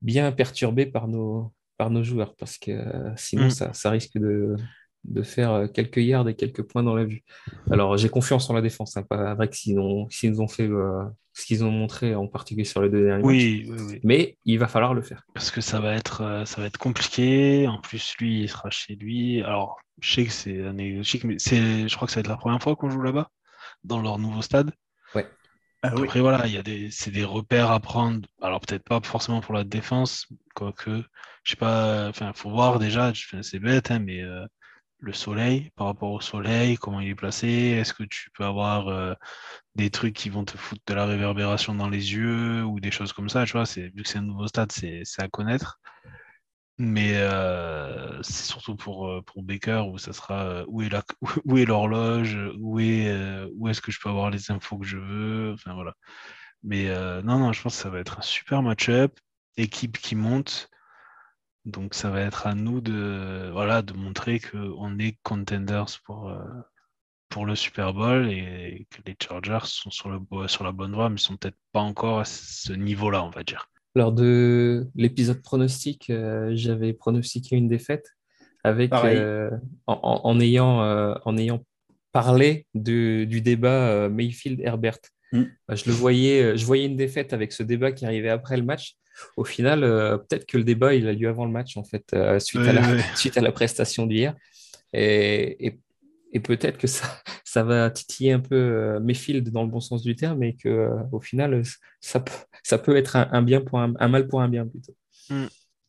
bien perturbée par nos, par nos joueurs parce que euh, sinon Mm. ça, ça risque de, de faire quelques yards et quelques points dans la vue. Alors j'ai confiance en la défense, hein, pas vrai que s'ils ont, s'ils nous ont fait euh, ce qu'ils ont montré en particulier sur les deux derniers matchs, Oui, mais il va falloir le faire. Parce que ça va être, ça va être compliqué. En plus, lui, il sera chez lui. Alors, je sais que c'est anecdotique, mais c'est, je crois que ça va être la première fois qu'on joue là-bas, dans leur nouveau stade. Ah oui. Après, voilà, il y a des, c'est des repères à prendre. Alors, peut-être pas forcément pour la défense, quoique, je sais pas, enfin, faut voir déjà, c'est bête, hein, mais euh, le soleil, par rapport au soleil, comment il est placé, est-ce que tu peux avoir euh, des trucs qui vont te foutre de la réverbération dans les yeux ou des choses comme ça, tu vois, c'est, vu que c'est un nouveau stade, c'est, c'est à connaître. Mais c'est surtout pour, pour Baker où ça sera où est où est l'horloge, où est, où est-ce que je peux avoir les infos que je veux, enfin voilà. Mais non, non, je pense que ça va être un super match-up, équipe qui monte. Donc ça va être à nous de, voilà, de montrer qu'on est contenders pour, pour le Super Bowl et que les Chargers sont sur, le, sur la bonne voie, mais sont peut-être pas encore à ce niveau-là, on va dire. Lors de l'épisode pronostic, euh, j'avais pronostiqué une défaite avec euh, en, en- en ayant, euh, en ayant parlé de- du débat Mayfield-Herbert. Mm. Bah, je le voyais, je voyais une défaite avec ce débat qui arrivait après le match. Au final, peut-être que le débat il a lieu avant le match en fait, suite, à la, ouais. suite à la prestation d'hier. Et, et- et peut-être que ça, ça va titiller un peu euh, Mayfield dans le bon sens du terme, et que euh, au final, euh, ça, peut- ça peut être un, un bien pour un, un mal pour un bien plutôt.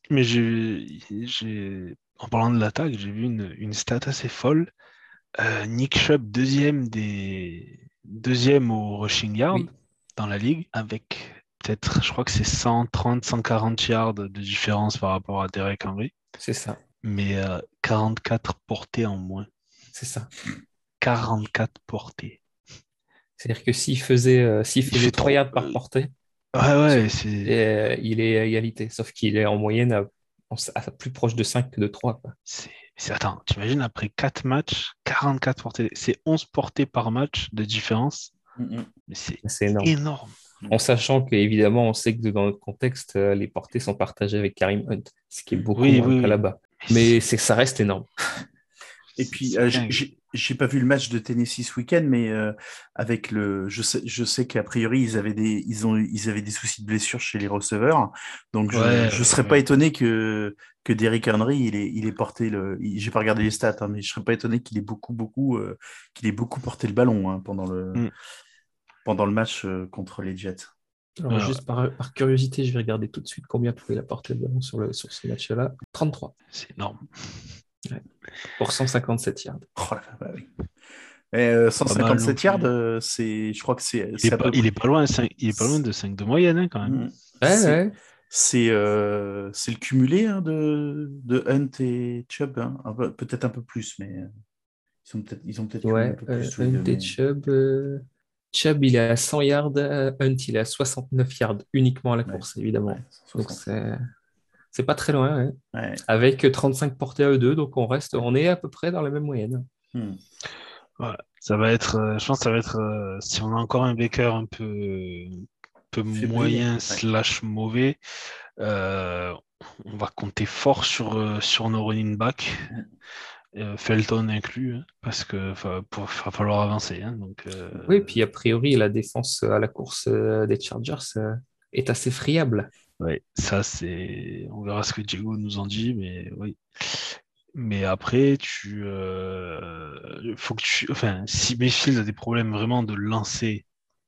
Mais j'ai, j'ai, en parlant de l'attaque, j'ai vu une, une stat assez folle. Euh, Nick Chubb, deuxième, des... deuxième au rushing yard Oui. dans la ligue, avec peut-être, je crois que c'est 130, 140 yards de différence par rapport à Derek Henry, C'est ça, mais euh, 44 portées en moins. C'est ça. 44 portées. C'est-à-dire que s'il faisait, euh, s'il Il faisait fait 3 trop- yards par euh, portée, Ouais, ouais, c'est. euh, il est à égalité, sauf qu'il est en moyenne à, à plus proche de 5 que de 3. quoi. c'est- c'est- Attends, t'imagines après 4 matchs, 44 portées. C'est 11 portées par match de différence? Mais c'est C'est énorme. énorme. En sachant qu'évidemment, on sait que dans notre contexte, les portées sont partagées avec Karim Hunt, ce qui est beaucoup Oui, moins oui, oui. là-bas. Mais c'est, ça reste énorme. Et puis, euh, j'ai- pas vu le match de Tennessee ce week-end, mais euh, avec le, je sais, je sais qu'a priori ils avaient des, ils ont, ils avaient des soucis de blessure chez les receveurs, donc je, Ouais, je serais ouais. pas étonné que que Derrick Henry il est, il est porté le, j'ai pas regardé les stats, hein, mais je serais pas étonné qu'il ait beaucoup, beaucoup, euh, qu'il ait beaucoup porté le ballon hein, pendant le, Mm. pendant le match euh, contre les Jets. Alors, Ouais, juste par, par curiosité, je vais regarder tout de suite combien pouvait la porter le ballon sur, le, sur ce match-là. 33 C'est énorme. Pour 157 yards. Oh là là, bah oui. Et, euh, 157 yards, euh, c'est, je crois que c'est, Il est, pas, peu il est pas loin, il est pas loin de 5 de moyenne hein, quand même. Mm. Ouais, C'est- ouais. C'est euh, c'est le cumulé hein, de, de Hunt et Chubb, hein. Peu- peut-être un peu plus, mais ils, sont peut-être, ils ont peut-être cumulé Ouais, un peu plus. Hunt deux, et mais- Chubb. euh, Chubb, il est à 100 yards. Hunt, il est à 69 yards uniquement à la Ouais. course, évidemment. Ouais, Donc 160. c'est c'est pas très loin. Ouais. Avec 35 portées à eux deux, donc on reste, on est à peu près dans la même moyenne. Hmm. Ça va être, euh, je pense que ça va être, euh, si on a encore un Baker un peu, un peu moyen ouais. slash mauvais, Euh, on va compter fort sur, sur nos running backs, euh, Felton inclus, hein, parce que va falloir avancer. Hein, donc, Oui, puis a priori, la défense à la course des Chargers est assez friable. Oui, ça c'est. On verra ce que Diego nous en dit, mais oui. Mais après, tu. faut que tu. Enfin, si Mayfield a des problèmes vraiment de lancer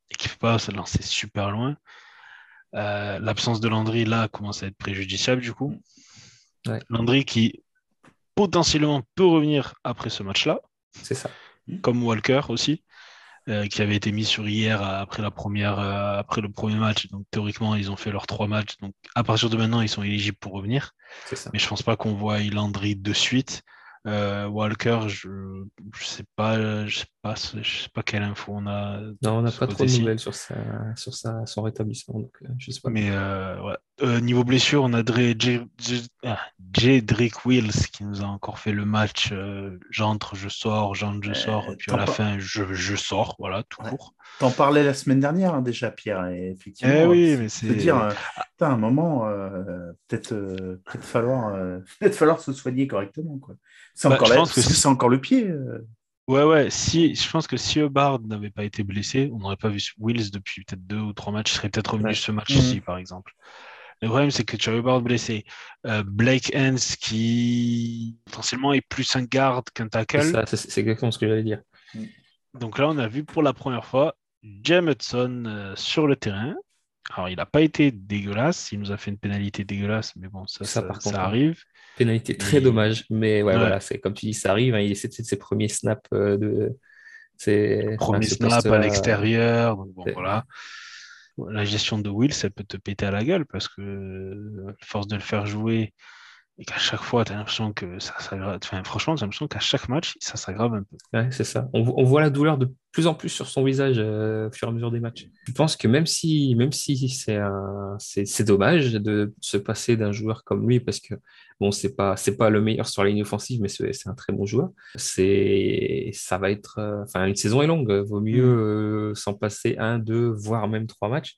et qu'il ne peut pas se lancer super loin, euh, l'absence de Landry, là, commence à être préjudiciable, du coup. Landry qui potentiellement peut revenir après ce match-là. C'est ça. Comme Walker aussi, euh, qui avait été mis sur hier après, la première, euh, après le premier match. Donc théoriquement, ils ont fait leurs trois matchs. Donc à partir de maintenant, ils sont éligibles pour revenir. Mais je pense pas qu'on voit Landry de suite. Euh, Walker, je ne sais pas, je sais pas, je sais pas quelle info on a. Non, on n'a pas trop de nouvelles sur, sa, sur sa, son rétablissement, donc euh, je sais pas. Mais euh, ouais. niveau blessure, on a ah, Jedrick Wills qui nous a encore fait le match. j'entre, je sors, j'entre, je sors, et puis à la fin, je, je, sors, voilà, tout court. T'en parlais la semaine dernière hein, déjà, Pierre, et effectivement. Eh oui, mais c'est. dire, à un moment, peut-être peut falloir, peut falloir se soigner correctement, quoi. C'est bah, encore, c'est encore le pied. Ouais, ouais. Si, je pense que si Hubbard n'avait pas été blessé, on n'aurait pas vu Wills depuis peut-être deux ou trois matchs. Il serait peut-être revenu ce match-ci, mhm. par exemple. Le problème, c'est que tu as Hubbard blessé. Euh, Blake Hens, qui potentiellement est plus un garde qu'un tackle. C'est exactement ce que j'allais dire. Donc là, on a vu pour la première fois James Hudson euh, sur le terrain. Alors, il n'a pas été dégueulasse. Il nous a fait une pénalité dégueulasse, mais bon, ça, ça, ça arrive. Pénalité très dommage, mais ouais, voilà, c'est comme tu dis, ça arrive. Hein, il essaie de ses premiers snaps euh, de. Ses, Premier snap à l'extérieur. bon, voilà. La gestion de Will, ça peut te péter à la gueule parce que, force de le faire jouer et qu'à chaque fois, tu as l'impression que ça s'aggrave. Enfin, franchement, j'ai l'impression qu'à chaque match, ça s'aggrave un peu. Ouais, c'est ça. On, voit la douleur de plus en plus sur son visage euh, au fur et à mesure des matchs. Je pense que même si, même si c'est, c'est, dommage de se passer d'un joueur comme lui, parce que bon, c'est pas, c'est pas le meilleur sur la ligne offensive, mais c'est, un très bon joueur. C'est, ça va être, euh, enfin, une saison est longue. Vaut mieux mm. euh, s'en passer un, deux, voire même trois matchs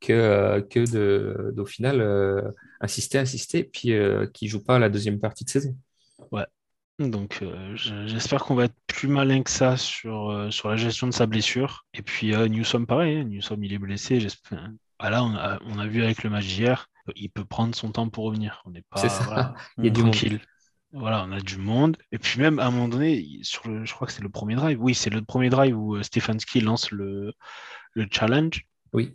que, que de, d'au final insister, insister, puis euh, qui ne joue pas la deuxième partie de saison. Ouais. Donc euh, j'espère qu'on va être plus malin que ça sur, euh, sur la gestion de sa blessure. Et puis Newsom, pareil, hein. Newsom il est blessé. J'espère. Ah, là, on a, on a, vu avec le match d'hier, il peut prendre son temps pour revenir. On n'est pas du tranquille. Voilà, on a du monde. Et puis même à un moment donné, sur le, je crois que c'est le premier drive. Oui, c'est le premier drive où Stefanski lance le, le challenge. Oui.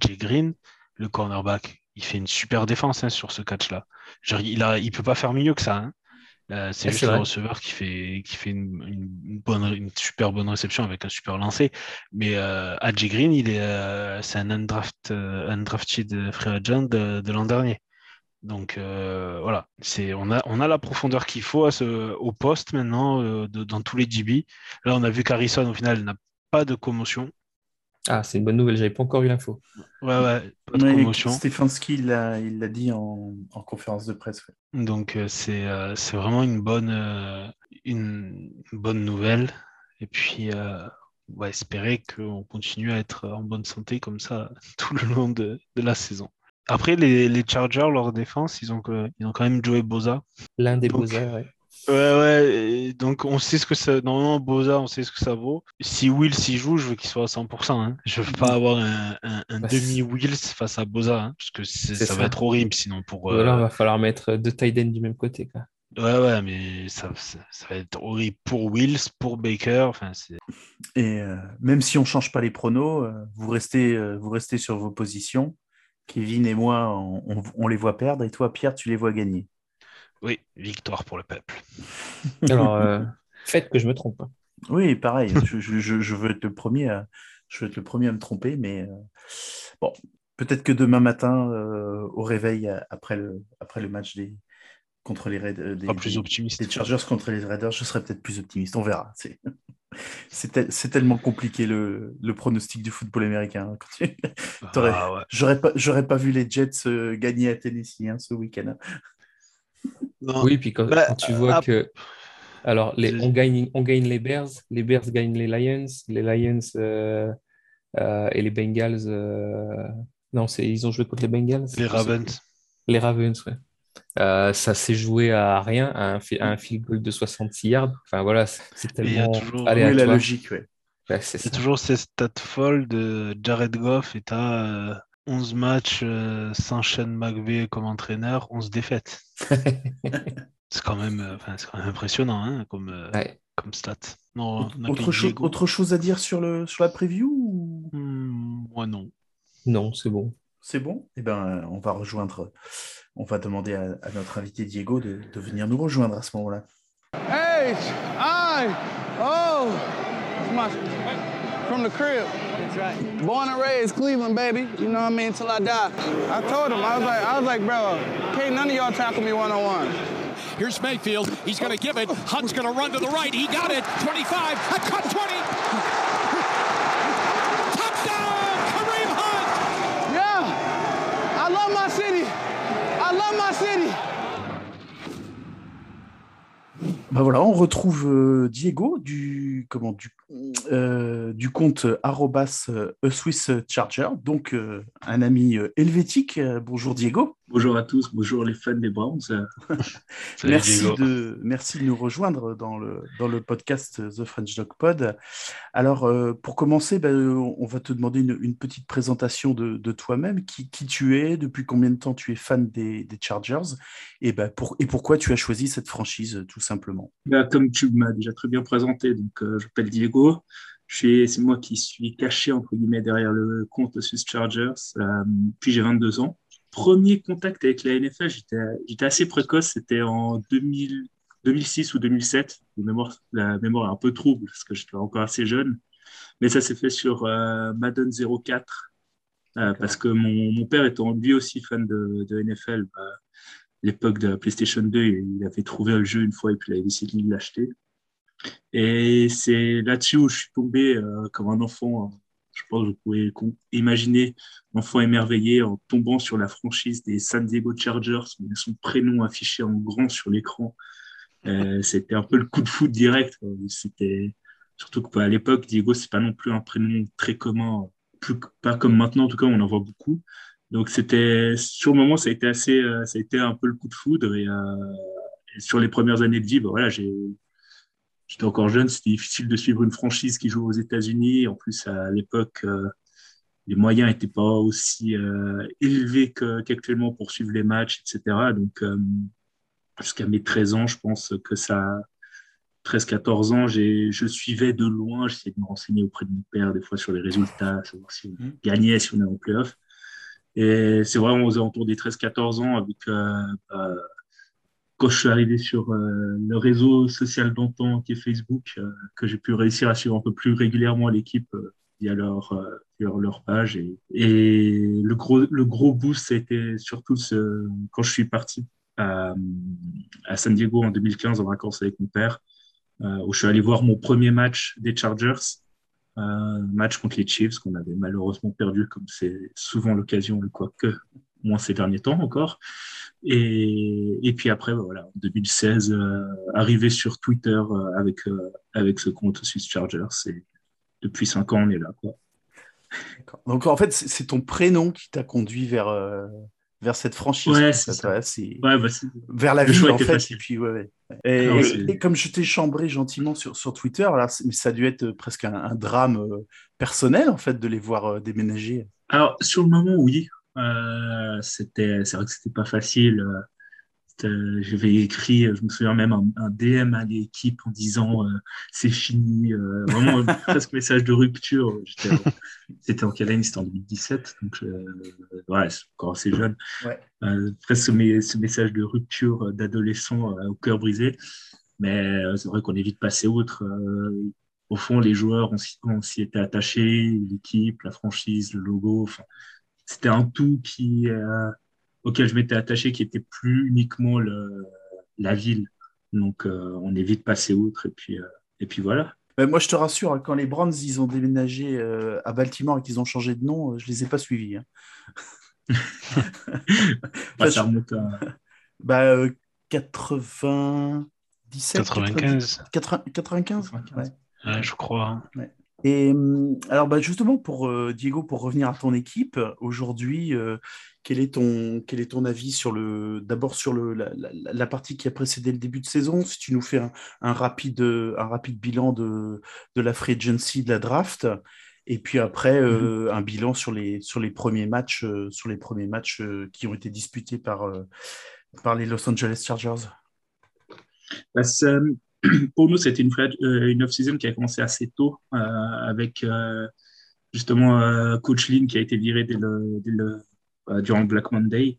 Jay Green, le cornerback il fait une super défense hein, sur ce catch-là. Il ne il peut pas faire mieux que ça. Hein. C'est juste le receveur qui fait, qui fait une, bonne, une super bonne réception avec un super lancé. Mais euh, Green, il est, euh, c'est un undraft, euh, undrafted free agent de, l'an dernier. Donc euh, voilà, c'est, on, a, on a la profondeur qu'il faut à ce, au poste maintenant dans tous les DB. Là, on a vu qu'Harrison, au final, n'a pas de commotion. Ah, c'est une bonne nouvelle, j'avais pas encore eu l'info. Ouais, ouais, pas de commotion. Stefanski, il l'a dit en, conférence de presse. Donc, euh, euh, c'est vraiment une bonne, euh, une bonne nouvelle. Et puis, on va espérer qu'on continue à être en bonne santé comme ça tout le long de, la saison. Après, les, les, Chargers, leur défense, ils ont, ils ont quand même joué Boza. L'un des Boza, ouais. Ouais, ouais, donc on sait ce que ça. Normalement, Boza, on sait ce que ça vaut. Si Will s'y joue, je veux qu'il soit à 100%. Hein. Je veux pas avoir un, bah, demi-Wills face à Boza, hein, parce que ça, va être horrible sinon. Pour, Ou alors, il va falloir mettre deux tight du même côté. Quoi. Ouais, ouais, mais ça, ça, va être horrible pour Wills, pour Baker. Enfin, Et euh, même si on change pas les pronos, euh, vous, restez, euh, vous restez sur vos positions. Kevin et moi, on, on les voit perdre, et toi, Pierre, tu les vois gagner. Oui, victoire pour le peuple. Alors, euh, faites que je me trompe. Oui, pareil. je, veux être le premier à, je veux être le premier à me tromper, mais euh, bon, peut-être que demain matin, euh, au réveil, après le, après le match des, contre les Raiders, des, plus optimiste. Chargers contre les Raiders, je serai peut-être plus optimiste. On verra. C'est tellement compliqué le, le, pronostic du football américain. Ah, j'aurais pas, pas vu les Jets gagner à Tennessee hein, ce week-end. Oui, puis bah, quand, tu vois que. Alors, les, on, gagne, on gagne les Bears, les Bears gagnent les Lions, les Lions euh, euh, et les Bengals. Euh, non, ils ont joué contre les Bengals? Les Ravens. Les Ravens, ouais. Euh, ça s'est joué à rien, à un, fi- à un field goal de 66 yards. Enfin voilà, c'est Et il y a tellement toujours- Oui, la logique, ouais. Ouais, c'est toujours ces stats folles de Jared Goff et t'as euh, 11 matchs euh, sans Shane McVay comme entraîneur, 11 défaites. C'est quand même, euh, enfin, c'est quand même impressionnant hein, comme, euh, Ouais. comme stat. Non, Autre, Diego. autre chose à dire sur, le, sur la preview ou- Hmm, moi non. Non, c'est bon. C'est bon? Eh ben, on va rejoindre, on va demander à, à notre invité Diego de, de venir nous rejoindre à ce moment-là. H I O. From the crib. That's right. Born and raised Cleveland, baby. You know what I mean? Till I die. I told him. I was like, I was like, bro, can't none of y'all tackle me one on one. Here's Mayfield. He's going to give it. Hunt's going to run to the right. He got it. 25. A cut 20. Touchdown, Kareem Hunt. Yeah. I love my city. I love my city. Ben voilà, on retrouve euh, Diego du, comment, du, euh, du compte arrobas euh, Swiss Charger, donc euh, un ami euh, helvétique. Euh, bonjour Diego. Bonjour à tous, bonjour les fans des Browns. Salut, Merci de, merci de nous rejoindre dans le, dans le podcast The French Dog Pod. Alors, euh, pour commencer, ben, on va te demander une, une petite présentation de, de toi-même, qui, qui tu es, depuis combien de temps tu es fan des, des Chargers, et, ben, pour, et pourquoi tu as choisi cette franchise, tout simplement? Bah, comme tu m'as déjà très bien présenté, donc euh, je m'appelle Diego. C'est moi qui suis caché entre guillemets derrière le compte Swiss Chargers. euh, puis j'ai 22 ans. Premier contact avec la NFL, j'étais assez précoce. C'était en 2000 2006 ou 2007. La mémoire, la mémoire est un peu trouble parce que j'étais encore assez jeune. Mais ça s'est fait sur euh, Madden 04 euh, parce que mon, mon père étant lui aussi fan de, de NFL, bah, l'époque de la PlayStation 2, il avait trouvé le jeu une fois et puis il avait décidé de l'acheter. Et c'est là-dessus où je suis tombé euh, comme un enfant. Je pense que vous pouvez imaginer enfant émerveillé en tombant sur la franchise des San Diego Chargers, son prénom affiché en grand sur l'écran. Euh, C'était un peu le coup de foot direct. C'était surtout que bah, à l'époque, Diego, c'est pas non plus un prénom très commun, plus, pas comme maintenant. En tout cas, on en voit beaucoup. Donc c'était sur le moment, ça a été assez, euh, ça a été un peu le coup de foudre et, euh, et sur les premières années de vie, bah, voilà, j'ai, j'étais encore jeune, c'était difficile de suivre une franchise qui joue aux États-Unis. En plus, à l'époque, euh, les moyens n'étaient pas aussi euh, élevés qu'actuellement pour suivre les matchs, etc. Donc euh, jusqu'à mes 13 ans, je pense que ça, 13-14 ans, je suivais de loin, j'essayais de me renseigner auprès de mon père des fois sur les résultats, savoir si on gagnait, si on est en playoff. Et c'est vraiment aux alentours des 13-14 ans, avec, euh, bah, quand je suis arrivé sur euh, le réseau social d'antan qui est Facebook, euh, que j'ai pu réussir à suivre un peu plus régulièrement l'équipe euh, via leur, euh, via leur page. Et, et le, gros, le gros boost, ça a été surtout ce, quand je suis parti à, à San Diego en 2015 en vacances avec mon père, euh, où je suis allé voir mon premier match des Chargers un match contre les Chiefs qu'on avait malheureusement perdu, comme c'est souvent l'occasion, quoique moins ces derniers temps encore. Et, et puis après, bah, voilà, en 2016, euh, arrivé sur Twitter euh, avec, euh, avec ce compte Swiss Chargers. Et depuis cinq ans, on est là. Quoi. Donc en fait, c'est ton prénom qui t'a conduit vers, euh, vers cette franchise. Ouais, fait, ça. ouais, bah, vers la le ville en fait. facile. Et puis, ouais, ouais. Et, Non, et- c'est- et comme je t'ai chambré gentiment sur, sur Twitter, alors, ça a dû être presque un, un drame euh, personnel en fait de les voir euh, déménager. Alors, sur le moment, oui. Euh, c'était, c'est vrai que c'était pas facile. Euh, c'était- J'avais écrit, je me souviens même, un, un DM à l'équipe en disant euh, c'est fini. euh, vraiment, presque message de rupture. C'était en quelle année C'était en 2017. Donc, euh, ouais, c'est encore assez jeune. Ouais. Euh, presque ce, message de rupture d'adolescent euh, au cœur brisé. Mais euh, c'est vrai qu'on est vite passé outre. Euh, au fond, les joueurs, on s'y était attachés, l'équipe, la franchise, le logo. C'était un tout qui, euh, auquel je m'étais attaché, qui était plus uniquement le, la ville. Donc, euh, on est vite passé outre. Et puis, euh, et puis voilà. Ben, moi, je te rassure, hein, quand les Browns ils ont déménagé euh, à Baltimore et qu'ils ont changé de nom, je les ai pas suivis. hein. Bah, ça remonte à- Bah, euh, 97, 95. 80 95 ouais. Ouais, je crois. hein. Ouais. Et hum, alors, bah, justement, pour euh, Diego, pour revenir à ton équipe, aujourd'hui, euh, quel est ton, quel est ton avis sur le, d'abord sur le, la, la- la partie qui a précédé le début de saison? Si tu nous fais un, un rapide, un rapide bilan de, de la free agency, de la draft, et puis après, euh, un bilan sur les, sur les premiers matchs, euh, sur les premiers matchs euh, qui ont été disputés par, euh, par les Los Angeles Chargers. Bah, pour nous, c'était une, euh, une off-season qui a commencé assez tôt euh, avec euh, justement euh, Coach Lynn qui a été viré dès le, dès le- durant le Black Monday.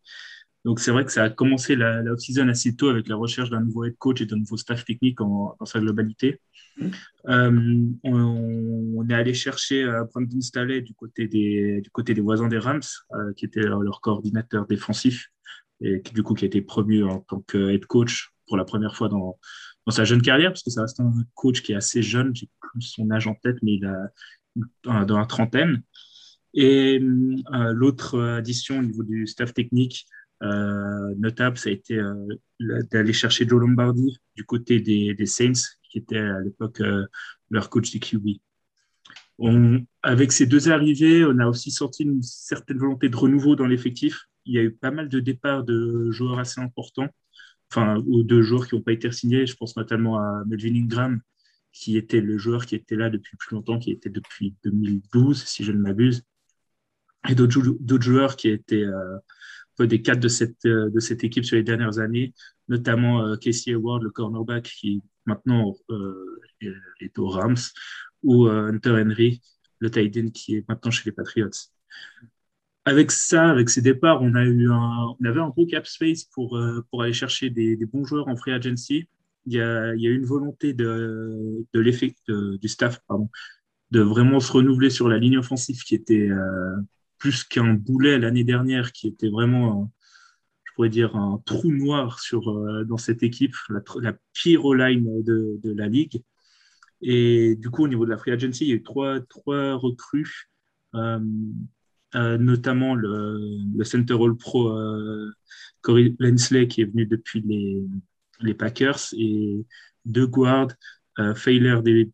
Donc c'est vrai que ça a commencé la, la off-season assez tôt avec la recherche d'un nouveau head coach et d'un nouveau staff technique en, dans sa globalité. Euh, on, on est allé chercher Brandon Staley du côté des, du côté des voisins des Rams, qui était leur coordinateur défensif et qui du coup qui a été promu en tant que head coach pour la première fois dans, sa jeune carrière, parce que ça reste un coach qui est assez jeune, j'ai plus son âge en tête, mais il a dans la trentaine. Et euh, l'autre addition au niveau du staff technique euh, notable, ça a été euh, d'aller chercher Joe Lombardi du côté des, des Saints, qui était à l'époque leur coach du QB. Avec ces deux arrivées, on a aussi sorti une certaine volonté de renouveau dans l'effectif. Il y a eu pas mal de départs de joueurs assez importants, enfin, ou de joueurs qui n'ont pas été signés. Je pense notamment à Melvin Ingram, qui était le joueur qui était là depuis plus longtemps, qui était depuis 2012, si je ne m'abuse, et d'autres jou- d'autres joueurs qui étaient euh, des cadres de cette, euh, de cette équipe sur les dernières années, notamment euh, Casey Hayward, le cornerback, qui maintenant euh, est est aux Rams, ou euh, Hunter Henry, le tight end, qui est maintenant chez les Patriots. Avec ça, avec ces départs, on, avait un gros cap space pour, euh, aller chercher des, bons joueurs en free agency. Il y a, il y a une volonté de, de l'effet du staff de vraiment se renouveler sur la ligne offensive qui était euh, plus qu'un boulet l'année dernière, qui était vraiment, je pourrais dire, un trou noir sur, euh, dans cette équipe, la, la pire line de, la ligue. Et du coup, au niveau de la free agency, il y a eu trois, recrues, notamment le, le Center All Pro euh, Corey Lensley qui est venu depuis les, Packers et deux guards, euh, Failer des,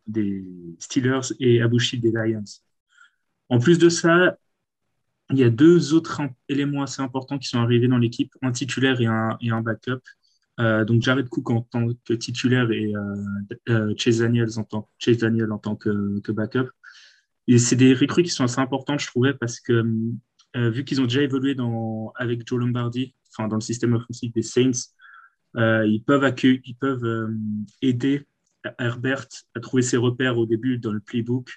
Steelers et Abushi des Lions. En plus de ça, il y a deux autres éléments assez importants qui sont arrivés dans l'équipe, un titulaire et un, et un backup. Euh, donc Jared Cook en tant que titulaire et euh, euh, Chase Daniels en tant, Chase Daniel en tant que backup. C'est des recrues qui sont assez importantes, je trouvais, parce que euh, vu qu'ils ont déjà évolué avec Joe Lombardi, enfin dans le système offensif des Saints, euh, ils peuvent ils peuvent euh, aider Herbert à trouver ses repères au début dans le playbook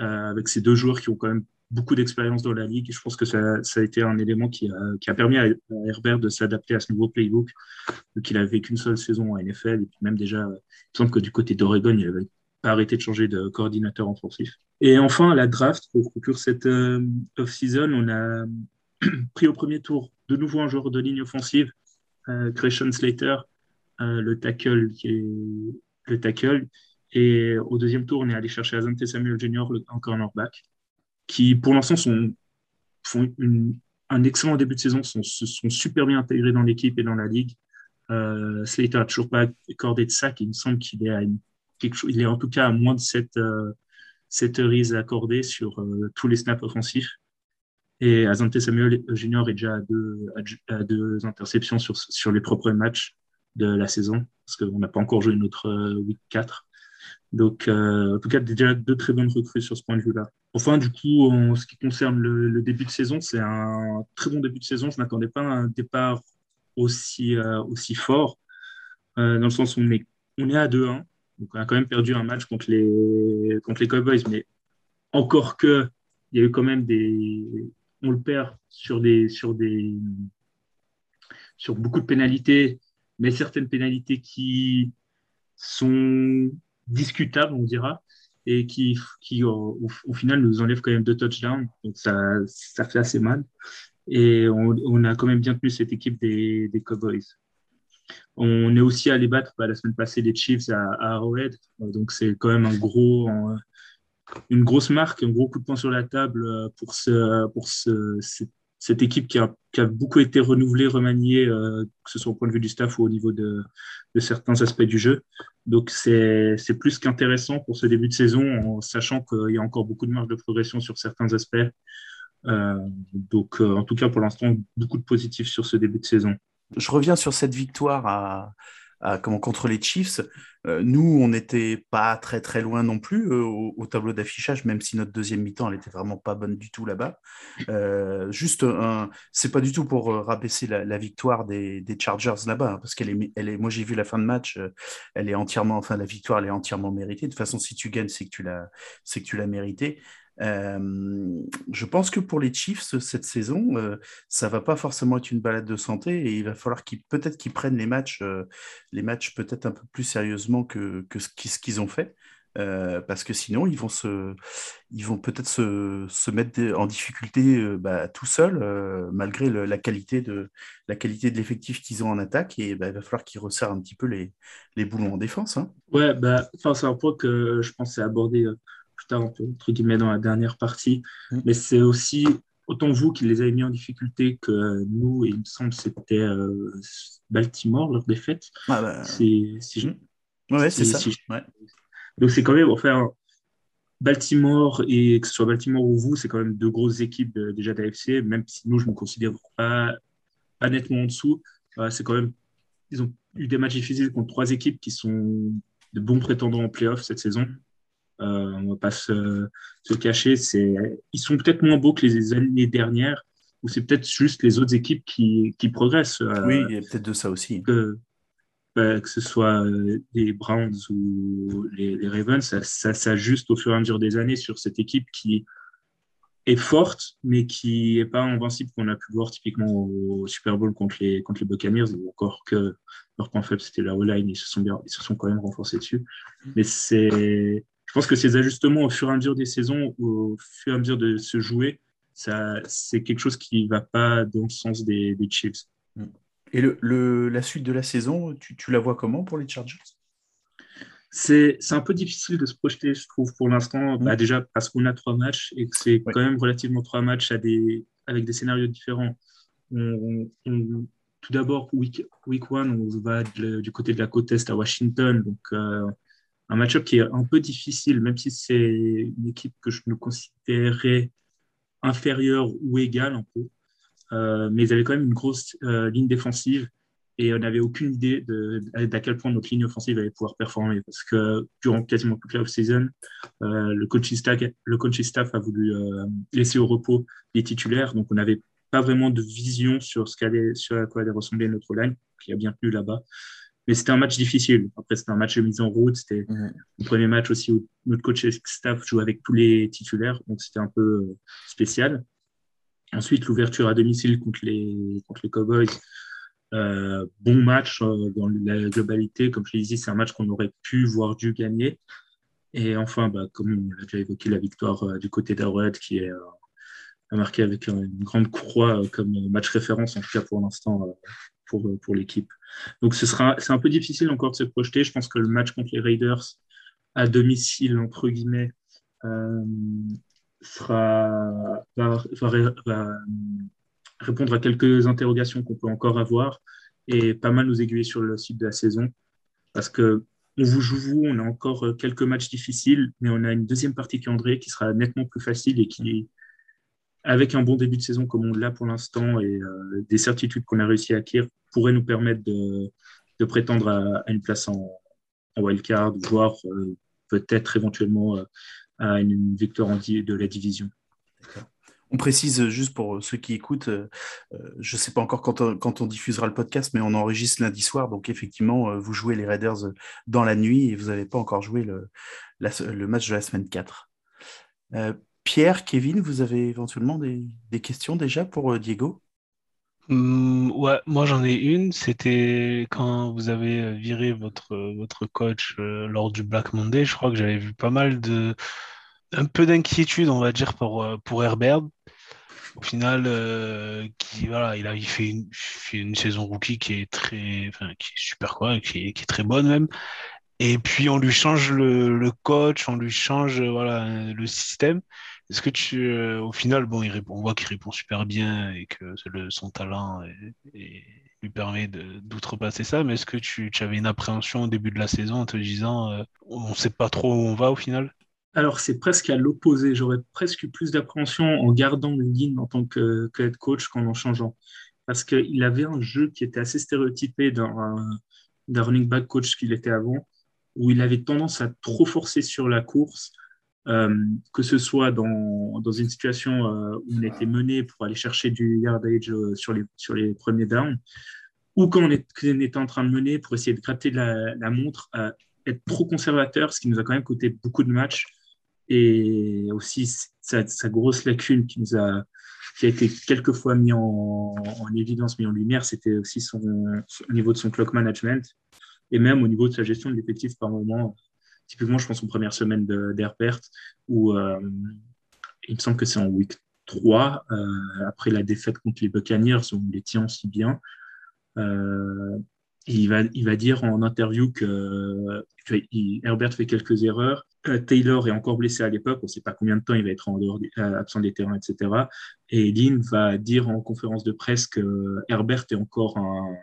euh, avec ces deux joueurs qui ont quand même beaucoup d'expérience dans la ligue. Je pense que ça, a été un élément qui a, permis à, Herbert de s'adapter à ce nouveau playbook, qu'il avait qu'une seule saison en NFL. Et puis même déjà, il me semble que du côté d'Oregon, il n'avait pas arrêté de changer de coordinateur offensif. Et enfin, la draft, pour conclure cette euh, off-season, on a pris au premier tour de nouveau un joueur de ligne offensive, euh, Christian Slater, euh, le tackle le tackle. Et au deuxième tour, on est allé chercher Azante Samuel Jr., un cornerback, qui pour l'instant font un excellent début de saison, se sont super bien intégrés dans l'équipe et dans la ligue. Slater n'a toujours pas accordé de sac, il me semble qu'il est, à quelque chose, il est en tout cas à moins de 7 euh, sept heures accordées sur euh, tous les snaps offensifs. Et Azante Samuel Jr. est déjà à deux, interceptions sur, les propres matchs de la saison, parce qu'on n'a pas encore joué notre euh, week 4. Donc, euh, en tout cas, déjà deux très bonnes recrues sur ce point de vue-là. Enfin, du coup, en ce qui concerne le, début de saison, c'est un très bon début de saison. Je ne m'attendais pas un départ aussi, aussi fort, dans le sens où on est, on est à 2-1. On a quand même perdu un match contre les, Cowboys, mais encore que il y a eu quand même des. On le perd sur, des, sur, des, sur beaucoup de pénalités, mais certaines pénalités qui sont discutables, on dira, et qui, qui au, final, nous enlèvent quand même deux touchdowns. Donc, ça, ça fait assez mal. Et on, a quand même bien tenu cette équipe des Cowboys. On est aussi allé battre bah, la semaine passée les Chiefs à, Arrowhead. Donc, c'est quand même un gros, une grosse marque, un gros coup de poing sur la table pour, ce, pour ce, cette, équipe qui a, beaucoup été renouvelée, remaniée, euh, que ce soit au point de vue du staff ou au niveau de, certains aspects du jeu. Donc c'est plus qu'intéressant pour ce début de saison, en sachant qu'il y a encore beaucoup de marge de progression sur certains aspects. Euh, donc euh, en tout cas pour l'instant, beaucoup de positifs sur ce début de saison. Je reviens sur cette victoire à, comment, contre les Chiefs. Euh, nous, on n'était pas très très loin non plus euh, au, tableau d'affichage, même si notre deuxième mi-temps, elle vraiment pas bonne du tout là-bas. Euh, juste, un, c'est pas du tout pour rabaisser la, victoire des, Chargers là-bas, hein, parce qu'elle est, moi j'ai vu la fin de match, elle est entièrement, enfin la victoire, elle est entièrement méritée. De toute façon, si tu gagnes, c'est que tu l'as, c'est que tu l'as. Euh, je pense que pour les Chiefs, cette saison, euh, ça va pas forcément être une balade de santé et il va falloir qu'ils peut-être qu'ils prennent les matchs, euh, les matchs peut-être un peu plus sérieusement que, ce qu'ils ont fait. parce que sinon, ils vont, peut-être se, mettre en difficulté bah, tout seuls, malgré la qualité de l'effectif qu'ils ont en attaque. Et bah, il va falloir qu'ils resserrent un petit peu les, les boulons en défense. Hein. Ouais, bah, c'est un point que je pensais aborder plus tard, entre guillemets, dans la dernière partie. Mm. Mais c'est aussi autant vous qui les avez mis en difficulté que nous, et il me semble que c'était euh, Baltimore, leur défaite. Ah bah... si je... Mm. Ouais, c'est ça. Donc c'est quand même, enfin, Baltimore et que ce soit Baltimore ou vous, c'est quand même deux grosses équipes déjà d'AFC, même si nous, je me considère pas, pas nettement en dessous. Euh, c'est quand même, ils ont eu des matchs difficiles contre trois équipes qui sont de bons prétendants en playoff cette saison. Euh, on va pas se, cacher. Ils sont peut-être moins beaux que les années dernières, ou c'est peut-être juste les autres équipes qui, qui progressent. Euh, oui, il y a peut-être de ça aussi. Que, bah, que ce soit les Browns ou les, Ravens, ça, s'ajuste au fur et à mesure des années sur cette équipe qui est forte, mais qui n'est pas invincible qu'on a pu voir typiquement au Super Bowl contre les, contre les Buccaneers, ou encore que leur point faible, c'était la O-line, ils se, sont ils se sont quand même renforcés dessus. Mais c'est pense que ces ajustements au fur et à mesure des saisons, au fur et à mesure de se jouer, ça, c'est quelque chose qui ne va pas dans le sens des, des Chiefs. Et le, la suite de la saison, tu, tu la vois comment pour les Chargers? C'est, c'est un peu difficile de se projeter, je trouve, pour l'instant. Bah, déjà parce qu'on a trois matchs et que c'est quand même relativement trois matchs à des, avec des scénarios différents. tout d'abord, week, week one, on va du côté de la côte est à Washington. Donc, euh, un match-up qui est un peu difficile, même si c'est une équipe que je nous considérais inférieure ou égale un peu. Euh, mais ils avaient quand même une grosse euh, ligne défensive et on n'avait aucune idée de, d'à quel point notre ligne offensive allait pouvoir performer. Parce que durant quasiment toute la off-season, euh, le, coaching staff, staff a voulu laisser au repos les titulaires, donc on n'avait pas vraiment de vision sur, ce qu'allait, sur à quoi allait ressembler notre line, qui a bien tenu là-bas. Mais c'était un match difficile. Après, c'était un match de mise en route. C'était le premier match aussi où notre coach staff joue avec tous les titulaires. Donc, c'était un peu euh, spécial. Ensuite, l'ouverture à domicile contre les, contre les Cowboys. Euh, bon match euh, dans la globalité. Comme je l'ai dit, c'est un match qu'on aurait pu, voir dû gagner. Et enfin, bah, comme on l'a déjà évoqué, la victoire du côté d'Arrowhead qui est marqué avec une grande croix comme match référence, en tout cas pour l'instant, pour, pour l'équipe. Donc ce sera, c'est un peu difficile encore de se projeter. Je pense que le match contre les Raiders à domicile, entre guillemets, euh, va, répondre à quelques interrogations qu'on peut encore avoir et pas mal nous aiguiller sur le site de la saison. Parce que on vous joue vous, on a encore quelques matchs difficiles, mais on a une deuxième partie calendrier qui sera nettement plus facile et qui, avec un bon début de saison comme on l'a pour l'instant et euh, des certitudes qu'on a réussi à acquérir, pourrait nous permettre de, prétendre à, une place en, wildcard, voire euh, peut-être éventuellement euh, à une, victoire de la division. On précise juste pour ceux qui écoutent, je ne sais pas encore quand on, diffusera le podcast, mais on enregistre lundi soir. Donc effectivement, vous jouez les Raiders dans la nuit et vous n'avez pas encore joué le, le, match de la semaine 4. Pierre, Kevin, vous avez éventuellement des, questions déjà pour Diego? Mmh, ouais, moi j'en ai une. C'était quand vous avez euh, viré votre, votre coach euh, lors du Black Monday. Je crois que j'avais vu pas mal de. un peu d'inquiétude, on va dire, pour, euh, pour Herbert. Au final, voilà, il a fait une, une saison rookie qui est très, enfin, qui est super quoi, qui est, qui est très bonne même. Et puis on lui change le, le coach, on lui change voilà, le système. Est-ce que tu, euh, au final, bon, on voit qu'il répond super bien et que le, son talent lui permet d'outrepasser ça, mais est-ce que tu, avais une appréhension au début de la saison en te disant euh, on ne sait pas trop où on va au final? Alors, c'est presque à l'opposé. J'aurais presque eu plus d'appréhension en gardant Lynn en tant que, head coach qu'en en changeant. Parce qu'il avait un jeu qui était assez stéréotypé d'un running back coach qu'il était avant, où il avait tendance à trop forcer sur la course, euh, que ce soit dans, dans une situation euh, où on était mené pour aller chercher du yardage euh, sur, les, sur les premiers downs, ou quand on, était en train de mener pour essayer de gratter la, la montre, être trop conservateur, ce qui nous a quand même coûté beaucoup de matchs, et aussi sa, grosse lacune qui nous a qui a été quelquefois mis en, en évidence, mis en lumière, c'était aussi son, au niveau de son clock management et même au niveau de sa gestion de l'effectif par moment. Typiquement, je pense aux premières semaines d'Herbert, où euh, il me semble que c'est en week 3, euh, après la défaite contre les Buccaneers, où on les tient aussi bien. Euh, il, va, il va dire en interview que, Herbert fait quelques erreurs. Taylor est encore blessé à l'époque, on ne sait pas combien de temps il va être absent des terrains, etc. Et Lynn va dire en conférence de presse que Herbert est encore un,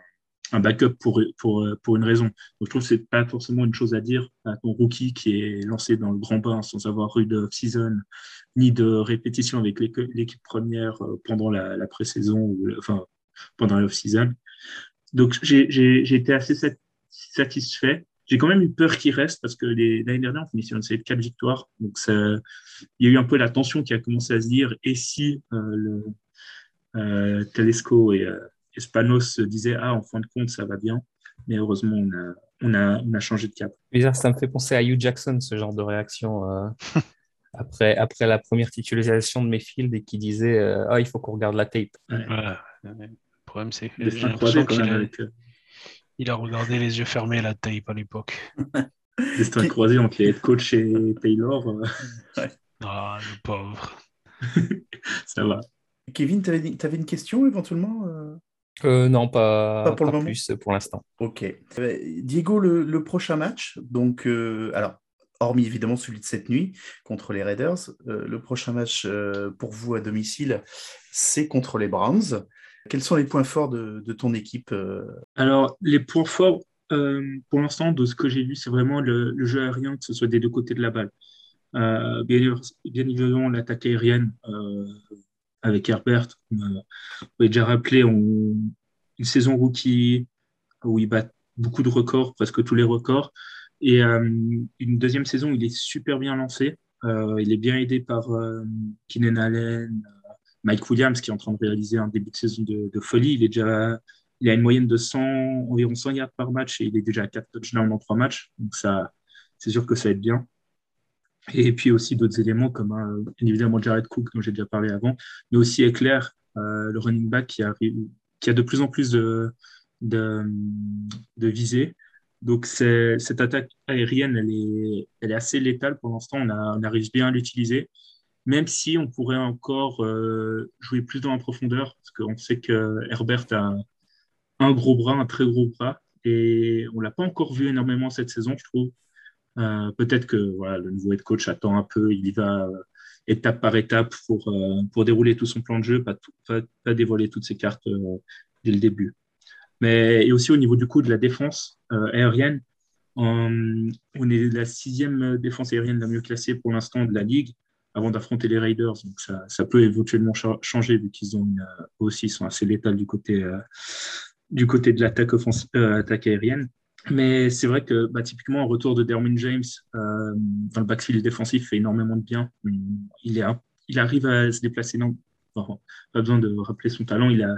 un backup pour, pour, pour une raison. Donc, je trouve que ce n'est pas forcément une chose à dire à ton rookie qui est lancé dans le grand bain sans avoir eu de season ni de répétition avec l'équipe première euh, pendant la, la pré-saison ou enfin, pendant l'off-season. Donc, j'ai été assez satisfait. J'ai quand même eu peur qu'il reste parce que l'année dernière, on finissait une série de quatre victoires. Donc, ça, il y a eu un peu la tension qui a commencé à se dire et si euh, le, euh, Telesco et, euh, Espanos disait Ah, en fin de compte, ça va bien. Mais heureusement, on a, on a, on a changé de cap. Bizarre, ça me fait penser à Hugh Jackson, ce genre de réaction. Euh, après, après la première titularisation de Mayfield et qui disait euh, Ah, il faut qu'on regarde la tape. Le problème, c'est que j'ai l'impression qu'il a, il a regardé les yeux fermés la tape à l'époque. Destin croisé entre les head coach et Taylor. Euh. Ah, le pauvre. ça va. Kevin, tu avais, une question éventuellement euh, non, pas, pour le moment. plus pour l'instant. Ok. Euh, Diego, le, prochain match, donc, euh, alors, hormis évidemment celui de cette nuit contre les Raiders, le prochain match pour vous à domicile, c'est contre les Browns. Quels sont les points forts de, ton équipe Alors, les points forts, pour l'instant, de ce que j'ai vu, c'est vraiment le, jeu aérien, que ce soit des deux côtés de la balle. bien, bien, évidemment, l'attaque aérienne avec Herbert. On a déjà rappelé une saison rookie où il bat beaucoup de records, presque tous les records. Et euh, une deuxième saison, il est super bien lancé. Euh, il est bien aidé par euh, Keenan Allen, Mike Williams qui est en train de réaliser un début de saison de, folie. Il est déjà, il a une moyenne de 100, environ 100 yards par match et il est déjà à 4 touchdowns en 3 matchs. Donc ça, c'est sûr que ça être bien. Et puis aussi d'autres éléments comme euh, évidemment Jared Cook dont j'ai déjà parlé avant, mais aussi Eclair, euh, le running back qui, a de plus en plus de, de, de visée. Donc cette attaque aérienne, elle est, assez létale pour l'instant, on, arrive bien à l'utiliser, même si on pourrait encore euh, jouer plus dans la profondeur, parce qu'on sait que Herbert a un, gros bras, un très gros bras, et on ne l'a pas encore vu énormément cette saison, je trouve. Euh, peut-être que le nouveau head coach attend un peu, il y va euh, étape par étape pour, euh, pour dérouler tout son plan de jeu, pas, dévoiler toutes ses cartes dès le début. Mais et aussi au niveau du coup de la défense aérienne, on, est la sixième défense aérienne la mieux classée pour l'instant de la ligue avant d'affronter les Raiders. Donc ça, peut éventuellement changer vu qu'ils ont aussi sont assez létals du côté, du côté de l'attaque attaque aérienne. Mais c'est vrai que bah, typiquement, un retour de Derwin James euh, dans le backfield défensif fait énormément de bien. Il, est, il arrive à se déplacer. Non, pas besoin de rappeler son talent. Il a,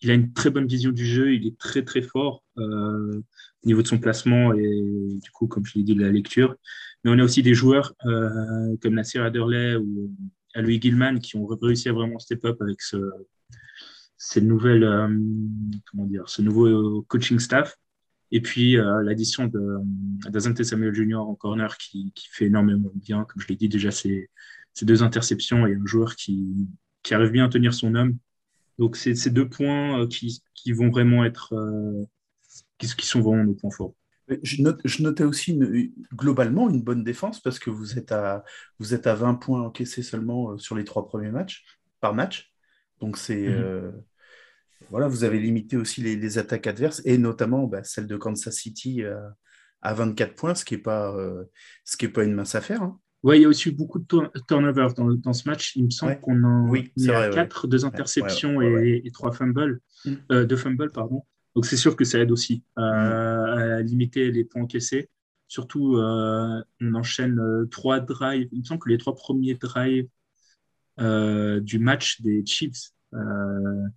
il a une très bonne vision du jeu. Il est très, très fort euh, au niveau de son placement et du coup, comme je l'ai dit, de la lecture. Mais on a aussi des joueurs euh, comme Nasir Adderley ou Louis Gilman qui ont réussi à vraiment step up avec ce, ces nouvelles, comment dire, ce nouveau coaching staff. Et puis euh, l'addition de d'Azante Samuel Jr. en corner qui, qui, fait énormément bien. Comme je l'ai dit déjà, c'est deux interceptions et un joueur qui, qui, arrive bien à tenir son homme. Donc c'est ces deux points euh, qui, qui, vont vraiment être, euh, qui, sont vraiment nos points forts. Je, note, je, notais aussi une, globalement une bonne défense parce que vous êtes à, vous êtes à 20 points encaissés seulement sur les trois premiers matchs, par match. Donc c'est. Euh, voilà, vous avez limité aussi les, les attaques adverses et notamment bah, celle de Kansas City euh, à 24 points, ce qui n'est pas, euh, ce qui est pas une mince affaire. Hein. Oui, il y a aussi beaucoup de turnovers dans, dans, ce match. Il me semble ouais. qu'on en oui, vrai, 4, ouais. 2 interceptions et, et 3 fumbles, Mm. euh, deux fumbles, pardon. Donc c'est sûr que ça aide aussi euh, à limiter les points encaissés. Surtout, on enchaîne trois drives. Il me semble que les trois premiers drives du match des Chiefs,